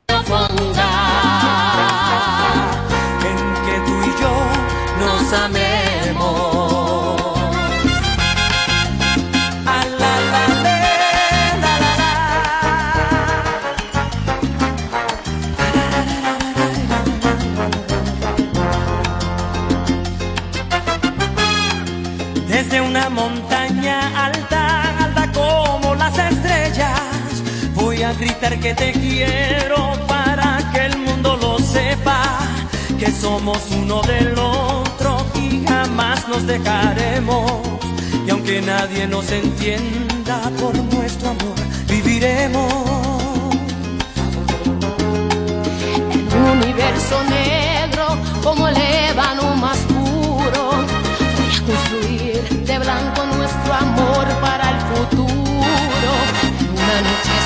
gritar que te quiero para que el mundo lo sepa, que somos uno del otro y jamás nos dejaremos. Y aunque nadie nos entienda por nuestro amor, viviremos. Un universo negro como el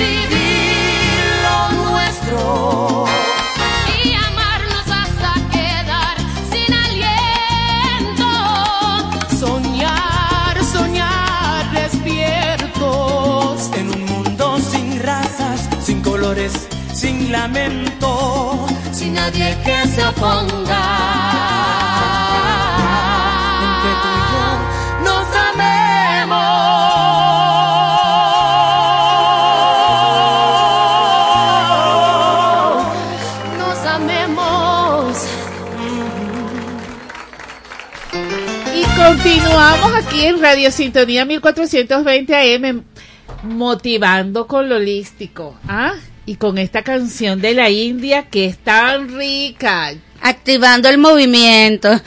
Vivir lo nuestro. y amarnos hasta quedar sin aliento. Soñar, soñar despiertos. En un mundo sin razas, sin colores, sin lamento, sin nadie que se oponga. Continuamos aquí en Radio Sintonía 1420 AM motivando con lo holístico. ¿Ah? Y con esta canción de la India que es tan rica. Activando el movimiento.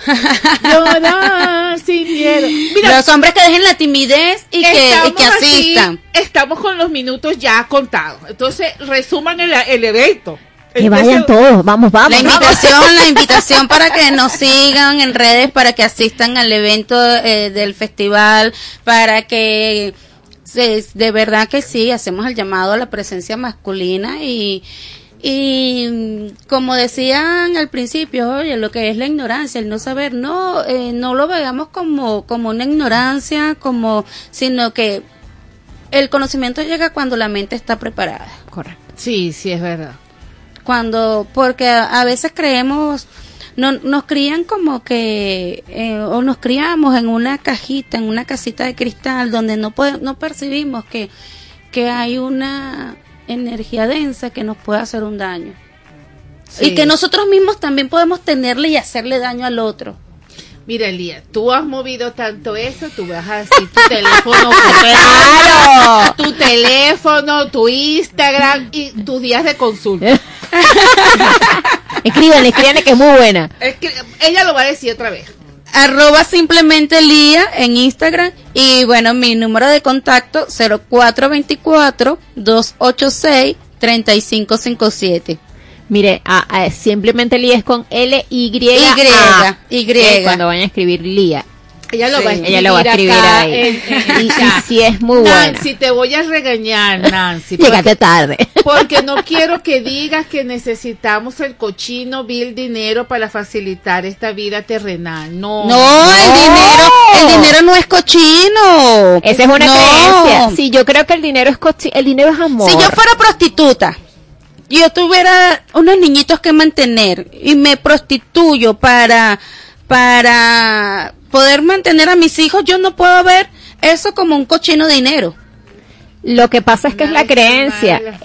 Llorar sin miedo. Mira, Los hombres que dejen la timidez y que, y asistan. estamos con los minutos ya contados. Entonces, resuman el, el evento. Que vayan todos, vamos, vamos. La vamos. invitación, la invitación para que nos sigan en redes, para que asistan al evento eh, del festival, para que se- de verdad que sí, hacemos el llamado a la presencia masculina y, y como decían al principio, oye, lo que es la ignorancia, el no saber, no, eh, no lo veamos como, como una ignorancia, como, sino que el conocimiento llega cuando la mente está preparada. Correcto. Sí, sí, es verdad. Cuando, porque a, veces creemos, no, nos crían como que, eh, o nos criamos en una cajita, en una casita de cristal, donde no, pode- no percibimos que, que hay una energía densa que nos puede hacer un daño. Sí. Y que nosotros mismos también podemos tenerle y hacerle daño al otro. Mira, Elías, tú has movido tanto eso, tú vas a decir tu teléfono, ¡Claro! tu teléfono, tu Instagram y tus días de consulta. Escríbanle, escríbanle que es muy buena. Ella lo va a decir otra vez. arroba simplemente Lía en Instagram y bueno, mi número de contacto 0424-286-3557. Mire, a- a- simplemente Lía es con L Y Y, Y. Eh, Cuando vayan a escribir Lía. Ella lo Sí, va a ella lo va a escribir acá ahí. en- en el Y- sí es muy buena. Nancy, te voy a regañar, Nancy. Llegaste tarde. Porque no quiero que digas que necesitamos el cochino vil dinero para facilitar esta vida terrenal. No. No, el dinero, el dinero no es cochino. Esa es una No. creencia. Sí, yo creo que el dinero es cochi- el dinero es amor. Si yo fuera prostituta y yo tuviera unos niñitos que mantener y me prostituyo para para poder mantener a mis hijos, yo no puedo ver eso como un cochino dinero. Lo que pasa es que es la creencia. Las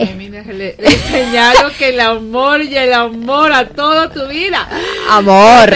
le, le señalo que el amor y el amor a toda tu vida. Amor.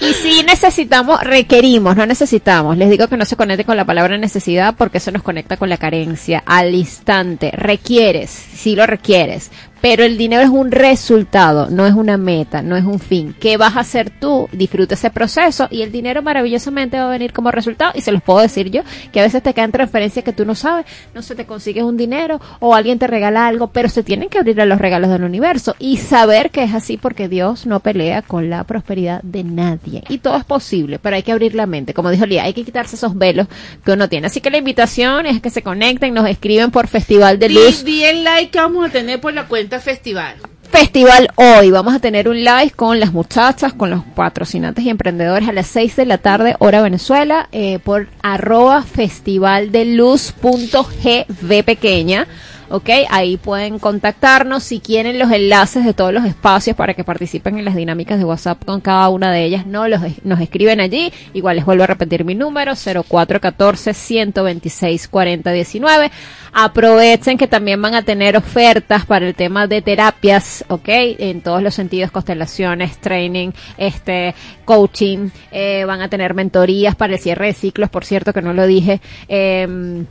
Y si necesitamos, requerimos, no necesitamos. Les digo que no se conecte con la palabra necesidad porque eso nos conecta con la carencia al instante. Requieres, sí lo requieres. Pero el dinero es un resultado, no es una meta, no es un fin. ¿Qué vas a hacer tú? Disfruta ese proceso y el dinero maravillosamente va a venir como resultado. Y se los puedo decir yo, que a veces te caen transferencias que tú no sabes, no se te consigues un dinero o alguien te regala algo, pero se tienen que abrir a los regalos del universo y saber que es así porque Dios no pelea con la prosperidad de nadie. Y todo es posible, pero hay que abrir la mente. Como dijo Lía, hay que quitarse esos velos que uno tiene. Así que la invitación es que se conecten, nos escriben por Festival de Luz. di el like que vamos a tener por la cuenta festival. Festival hoy. Vamos a tener un live con las muchachas, con los patrocinantes y emprendedores a las 6 de la tarde, hora Venezuela, eh, por arroba festival de luz punto gv pequeña. Ok, ahí pueden contactarnos si quieren los enlaces de todos los espacios para que participen en las dinámicas de WhatsApp con cada una de ellas. No los, nos escriben allí. Igual les vuelvo a repetir mi número 0414 126 40 19. Aprovechen que también van a tener ofertas para el tema de terapias, ok, en todos los sentidos, constelaciones, training, este, coaching, eh, van a tener mentorías para el cierre de ciclos, por cierto que no lo dije. em,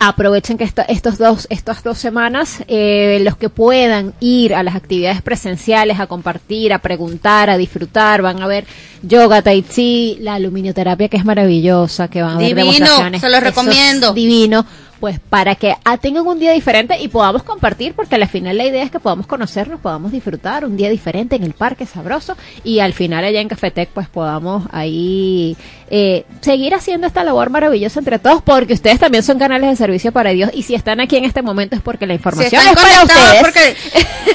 aprovechen que esta- estos dos, estas dos semanas, eh, los que puedan ir a las actividades presenciales, a compartir, a preguntar, a disfrutar, van a ver yoga, tai chi, la aluminioterapia que es maravillosa, que van a ver Divino, demostraciones. se los recomiendo. Divino. Pues para que ah, tengan un día diferente y podamos compartir, porque al final la idea es que podamos conocernos, podamos disfrutar un día diferente en el parque sabroso y al final allá en Cafetec pues podamos ahí eh, seguir haciendo esta labor maravillosa entre todos, porque ustedes también son canales de servicio para Dios y si están aquí en este momento es porque la Si información están es para ustedes. porque,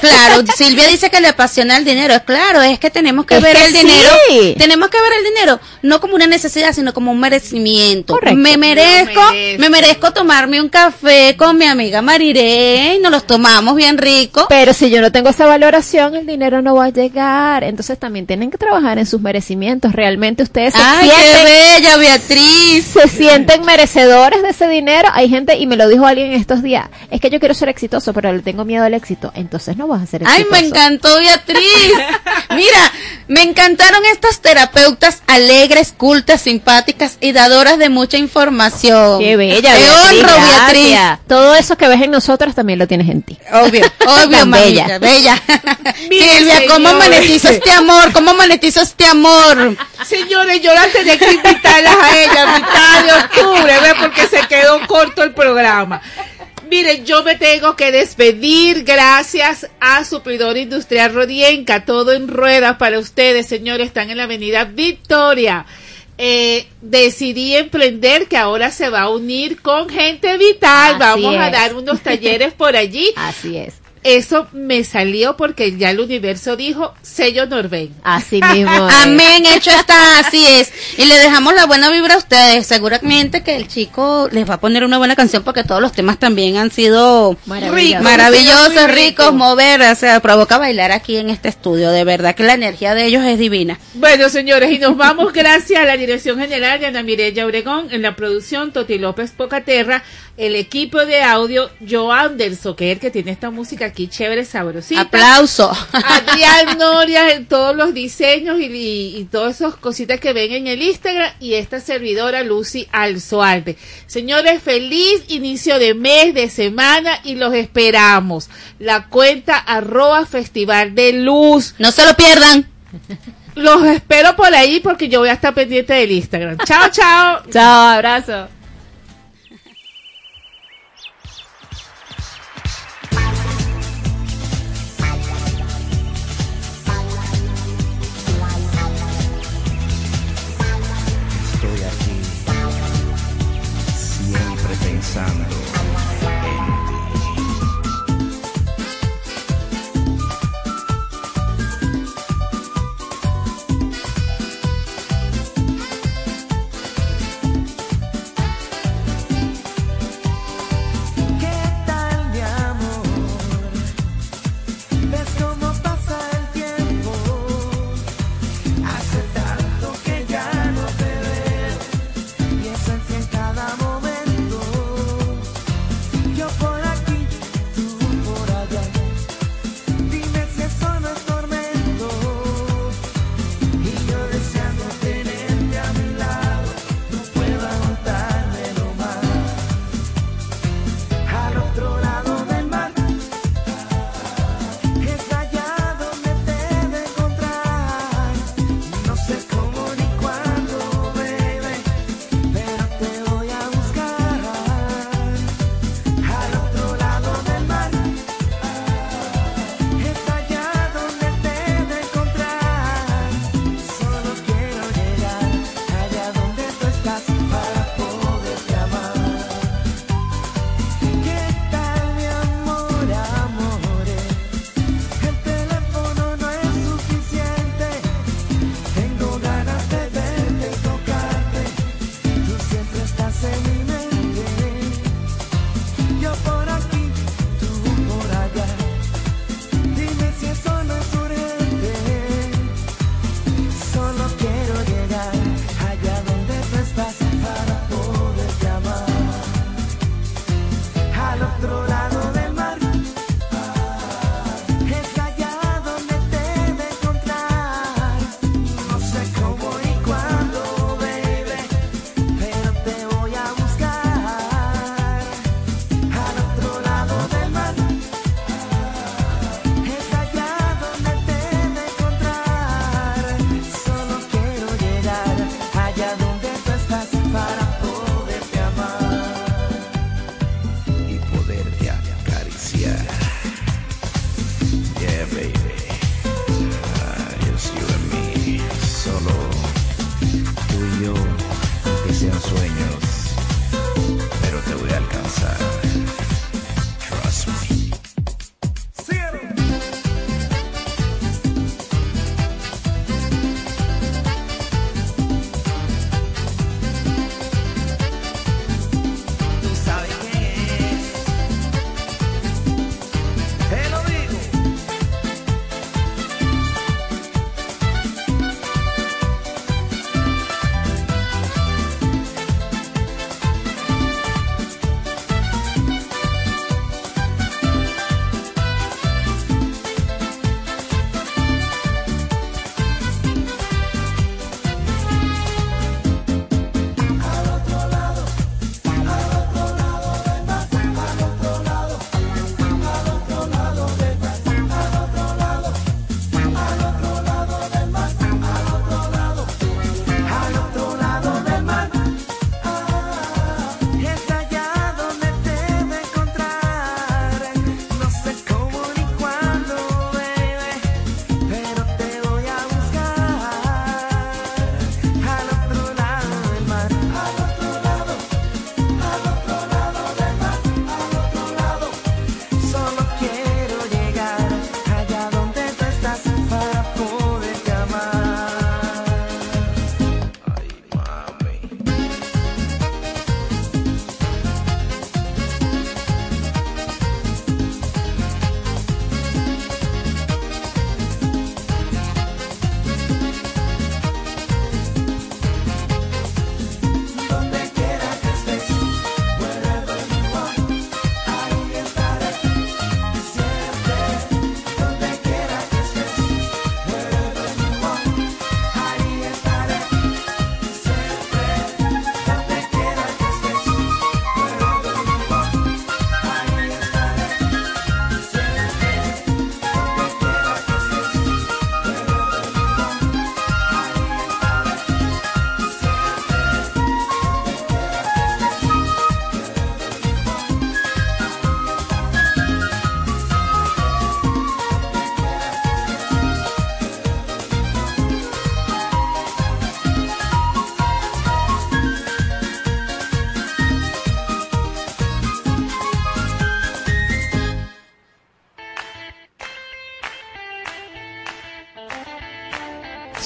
claro, Silvia dice que le apasiona el dinero. Claro, es que tenemos que Es ver que el dinero. Tenemos que ver el dinero no como una necesidad, sino como un merecimiento. Correcto. Me merezco, Lo merezco. me merezco tomarme un café con mi amiga Mariré y nos los tomamos bien rico. Pero si yo no tengo esa valoración, el dinero no va a llegar. Entonces también tienen que trabajar en sus merecimientos. Realmente ustedes se Ay, sienten, qué bella, Beatriz. se sienten merecedores de ese dinero. Hay gente, y me lo dijo alguien estos días, es que yo quiero ser exitoso, pero le tengo miedo al éxito. Entonces no vas a ser Ay, exitoso. me encantó Beatriz. Mira, me encantaron estas terapeutas alegres, cultas, simpáticas y dadoras de mucha información. Qué bella, Te honro, Beatriz. Todo eso que ves en nosotros también lo tienes en ti. Obvio, obvio, bella. bella. Silvia, ¿cómo monetizo este amor? ¿Cómo monetizo este amor? Señores, yo las tenía que invitarlas a ella a mitad de octubre, ¿ve? porque se quedó corto el programa. Miren, yo me tengo que despedir gracias a Suplidor Industrial Rodienca, todo en ruedas para ustedes, señores, están en la avenida Victoria. Eh, decidí emprender que ahora se va a unir con gente vital, Así vamos a dar unos talleres por allí. Así es. Eso me salió porque ya el universo dijo sello Norben. Así mismo. es. Amén, hecho está, así es. Y le dejamos la buena vibra a ustedes. Seguramente que el chico les va a poner una buena canción porque todos los temas también han sido Maravilloso. maravillosos, rico. ricos, mover, o sea, provoca bailar aquí en este estudio. De verdad que la energía de ellos es divina. Bueno, señores, y nos vamos gracias a la Dirección General de Ana Mireya Obregón, en la producción Toti López Pocaterra, el equipo de audio Joe Anderson, que es el que tiene esta música aquí chévere, sabrosita. Aplauso. Adrián Noria en todos los diseños y, y, y todas esas cositas que ven en el Instagram y esta servidora Lucy Alzoalde. Señores, feliz inicio de mes, de semana y los esperamos. La cuenta arroba Festival de Luz. No se lo pierdan. Los espero por ahí porque yo voy a estar pendiente del Instagram. Chao, chao. Chao, abrazo.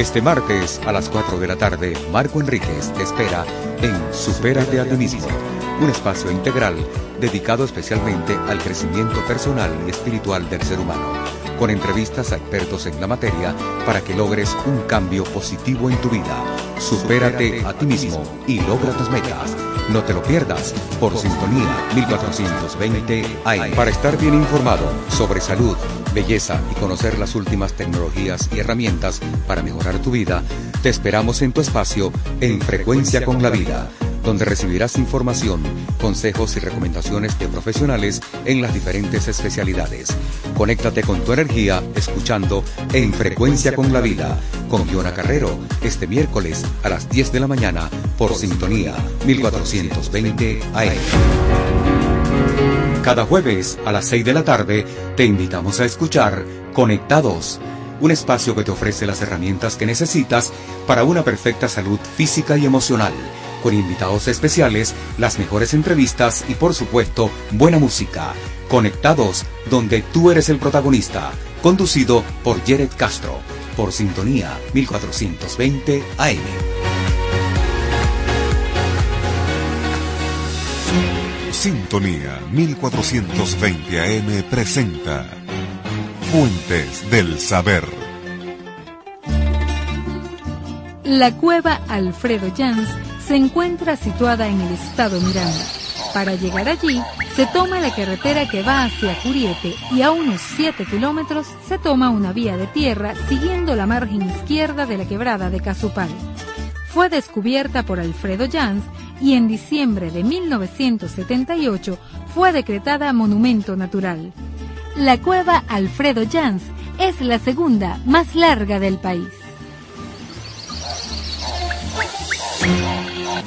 Este martes a las 4 de la tarde, Marco Enríquez te espera en Supérate a ti mismo, un espacio integral dedicado especialmente al crecimiento personal y espiritual del ser humano, con entrevistas a expertos en la materia para que logres un cambio positivo en tu vida. Supérate a ti mismo y logra tus metas. No te lo pierdas por Sintonía 1420 AM. Para estar bien informado sobre salud, belleza y conocer las últimas tecnologías y herramientas para mejorar tu vida, te esperamos en tu espacio en Frecuencia con la Vida, donde recibirás información, consejos y recomendaciones de profesionales en las diferentes especialidades. Conéctate con tu energía escuchando En Frecuencia con la Vida con Fiona Carrero este miércoles a las 10 de la mañana por Sintonía 1420 AM. Cada jueves a las 6 de la tarde te invitamos a escuchar Conectados, un espacio que te ofrece las herramientas que necesitas para una perfecta salud física y emocional, con invitados especiales, las mejores entrevistas y por supuesto buena música. Conectados, donde tú eres el protagonista, conducido por Jared Castro, por Sintonía 1420 AM. Sintonía 1420 AM presenta Fuentes del Saber. La cueva Alfredo Jans se encuentra situada en el estado Miranda. Para llegar allí, se toma la carretera que va hacia Curiete y a unos 7 kilómetros se toma una vía de tierra siguiendo la margen izquierda de la quebrada de Casupal. Fue descubierta por Alfredo Jans y en diciembre de 1978 fue decretada Monumento Natural. La cueva Alfredo Jans es la segunda más larga del país.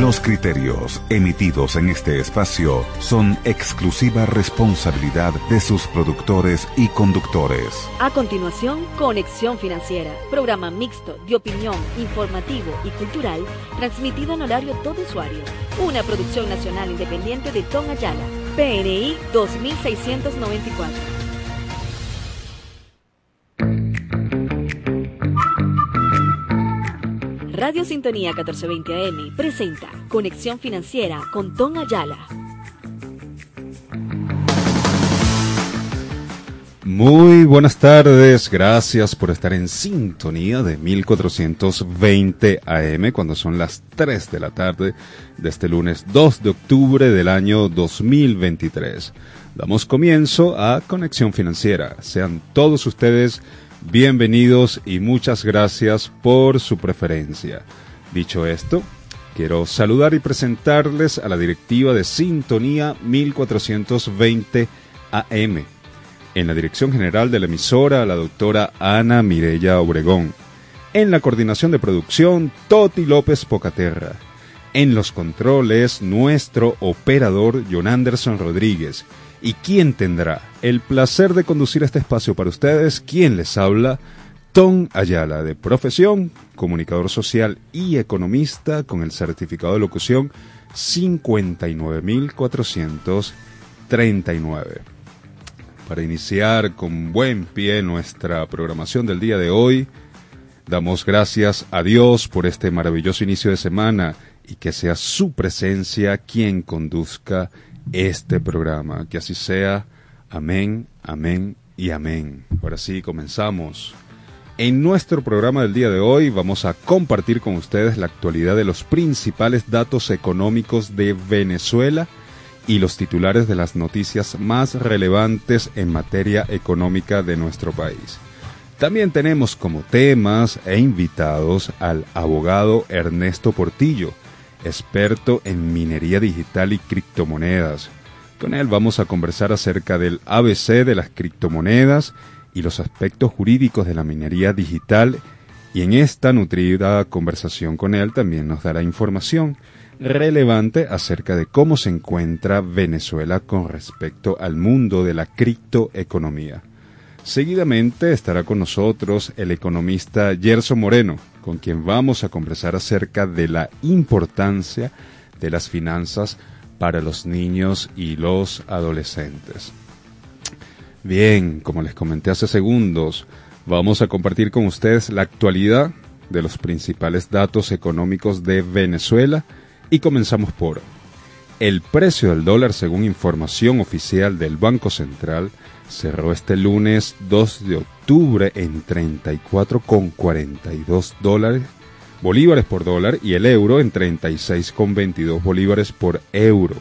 Los criterios emitidos en este espacio son exclusiva responsabilidad de sus productores y conductores. A continuación, Conexión Financiera, programa mixto de opinión, informativo y cultural, transmitido en horario todo usuario. Una producción nacional independiente de Tom Ayala, PNI 2694. Radio Sintonía 1420 AM presenta Conexión Financiera con Tom Ayala. Muy buenas tardes, gracias por estar en sintonía de 1420 AM cuando son las 3 de la tarde de este lunes 2 de octubre del año 2023. Damos comienzo a Conexión Financiera. Sean todos ustedes y muchas gracias por su preferencia. Dicho esto, quiero saludar y presentarles a la directiva de Sintonía 1420 AM. En la dirección general de la emisora, la doctora Ana Mirella Obregón. En la coordinación de producción, Toti López Pocaterra. En los controles, nuestro operador, John Anderson Rodríguez. ¿Y quién tendrá el placer de conducir este espacio para ustedes? ¿Quién les habla? Tom Ayala, de profesión, comunicador social y economista con el certificado de locución 59439. Para iniciar con buen pie nuestra programación del día de hoy, damos gracias a Dios por este maravilloso inicio de semana y que sea su presencia quien conduzca este programa. Que así sea. Amén, amén y amén. Ahora sí, comenzamos. En nuestro programa del día de hoy vamos a compartir con ustedes la actualidad de los principales datos económicos de Venezuela y los titulares de las noticias más relevantes en materia económica de nuestro país. También tenemos como temas e invitados al abogado Ernesto Portillo, experto en minería digital y criptomonedas. Con él vamos a conversar acerca del ABC de las criptomonedas y los aspectos jurídicos de la minería digital y en esta nutrida conversación con él también nos dará información relevante acerca de cómo se encuentra Venezuela con respecto al mundo de la criptoeconomía. Seguidamente estará con nosotros el economista Gerson Moreno, con quien vamos a conversar acerca de la importancia de las finanzas para los niños y los adolescentes. Bien, como les comenté hace segundos, vamos a compartir con ustedes la actualidad de los principales datos económicos de Venezuela y comenzamos por el precio del dólar según información oficial del Banco Central cerró este lunes 2 de octubre en 34,42 dólares bolívares por dólar y el euro en 36,22 bolívares por euro.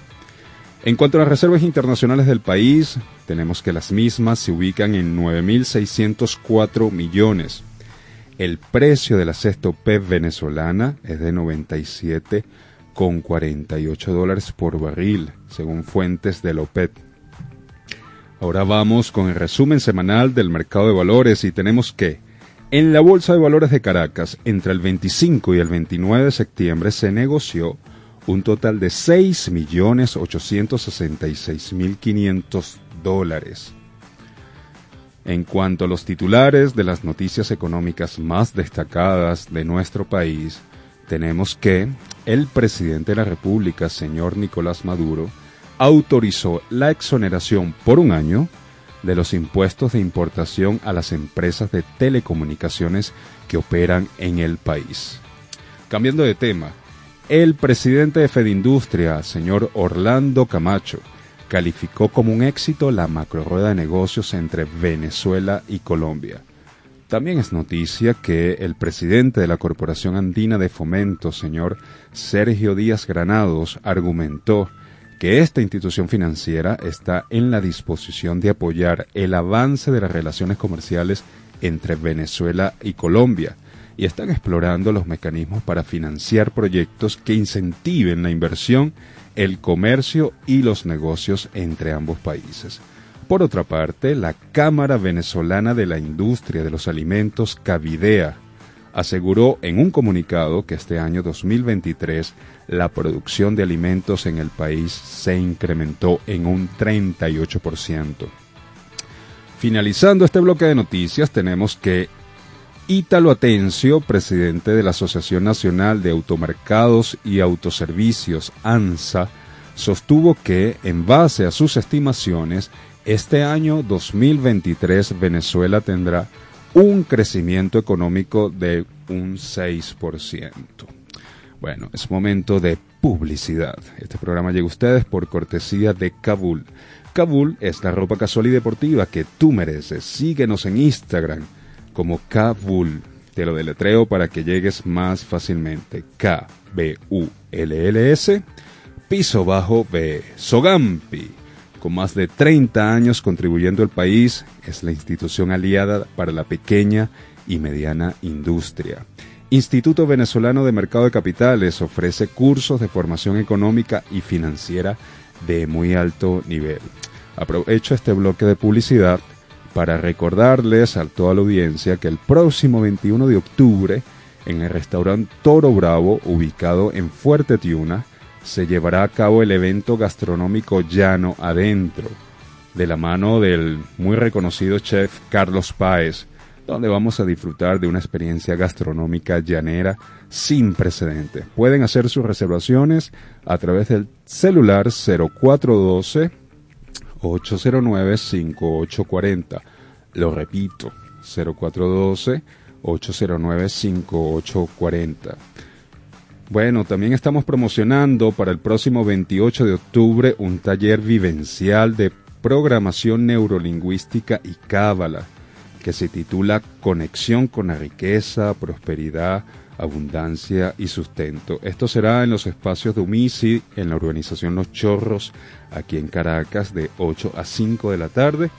En cuanto a las reservas internacionales del país, tenemos que las mismas se ubican en 9.604 millones. El precio de la cesto PEP venezolana es de 97,48 dólares por barril, según fuentes de la OPEP. Ahora vamos con el resumen semanal del mercado de valores y tenemos que en la Bolsa de Valores de Caracas, entre el 25 y el 29 de septiembre se negoció un total de 6.866.500 dólares. En cuanto a los titulares de las noticias económicas más destacadas de nuestro país, tenemos que el presidente de la República, señor Nicolás Maduro, autorizó la exoneración por un año de los impuestos de importación a las empresas de telecomunicaciones que operan en el país. Cambiando de tema, el presidente de Fedindustria, señor Orlando Camacho, calificó como un éxito la macrorueda de negocios entre Venezuela y Colombia. También es noticia que el presidente de la Corporación Andina de Fomento, señor Sergio Díaz Granados, argumentó que esta institución financiera está en la disposición de apoyar el avance de las relaciones comerciales entre Venezuela y Colombia y están explorando los mecanismos para financiar proyectos que incentiven la inversión, el comercio y los negocios entre ambos países. Por otra parte, la Cámara Venezolana de la Industria de los Alimentos, Cavidea, aseguró en un comunicado que este año 2023 la producción de alimentos en el país se incrementó en un 38%. Finalizando este bloque de noticias, tenemos que Ítalo Atencio, presidente de la Asociación Nacional de Automercados y Autoservicios, ANSA, sostuvo que, en base a sus estimaciones, este año 2023 Venezuela tendrá un crecimiento económico de un 6%. Bueno, es momento de publicidad. Este programa llega a ustedes por cortesía de Kabul. Kabul es la ropa casual y deportiva que tú mereces. Síguenos en Instagram como Kabul. Te lo deletreo para que llegues más fácilmente. K-B-U-L-L-S, piso bajo B. Sogampi. Con más de 30 años contribuyendo al país, es la institución aliada para la pequeña y mediana industria. Instituto Venezolano de Mercado de Capitales ofrece cursos de formación económica y financiera de muy alto nivel. Aprovecho este bloque de publicidad para recordarles a toda la audiencia que el próximo 21 de octubre en el restaurante Toro Bravo, ubicado en Fuerte Tiuna, se llevará a cabo el evento gastronómico Llano Adentro, de la mano del muy reconocido chef Carlos Páez, donde vamos a disfrutar de una experiencia gastronómica llanera sin precedentes. Pueden hacer sus reservaciones a través del celular 0412 809-5840. Lo repito, 0412-809-5840. Bueno, también estamos promocionando para el próximo 28 de octubre un taller vivencial de programación neurolingüística y cábala que se titula Conexión con la riqueza, prosperidad, abundancia y sustento. Esto será en los espacios de UMISI, en la urbanización Los Chorros, aquí en Caracas, de 8 a 5 de la tarde.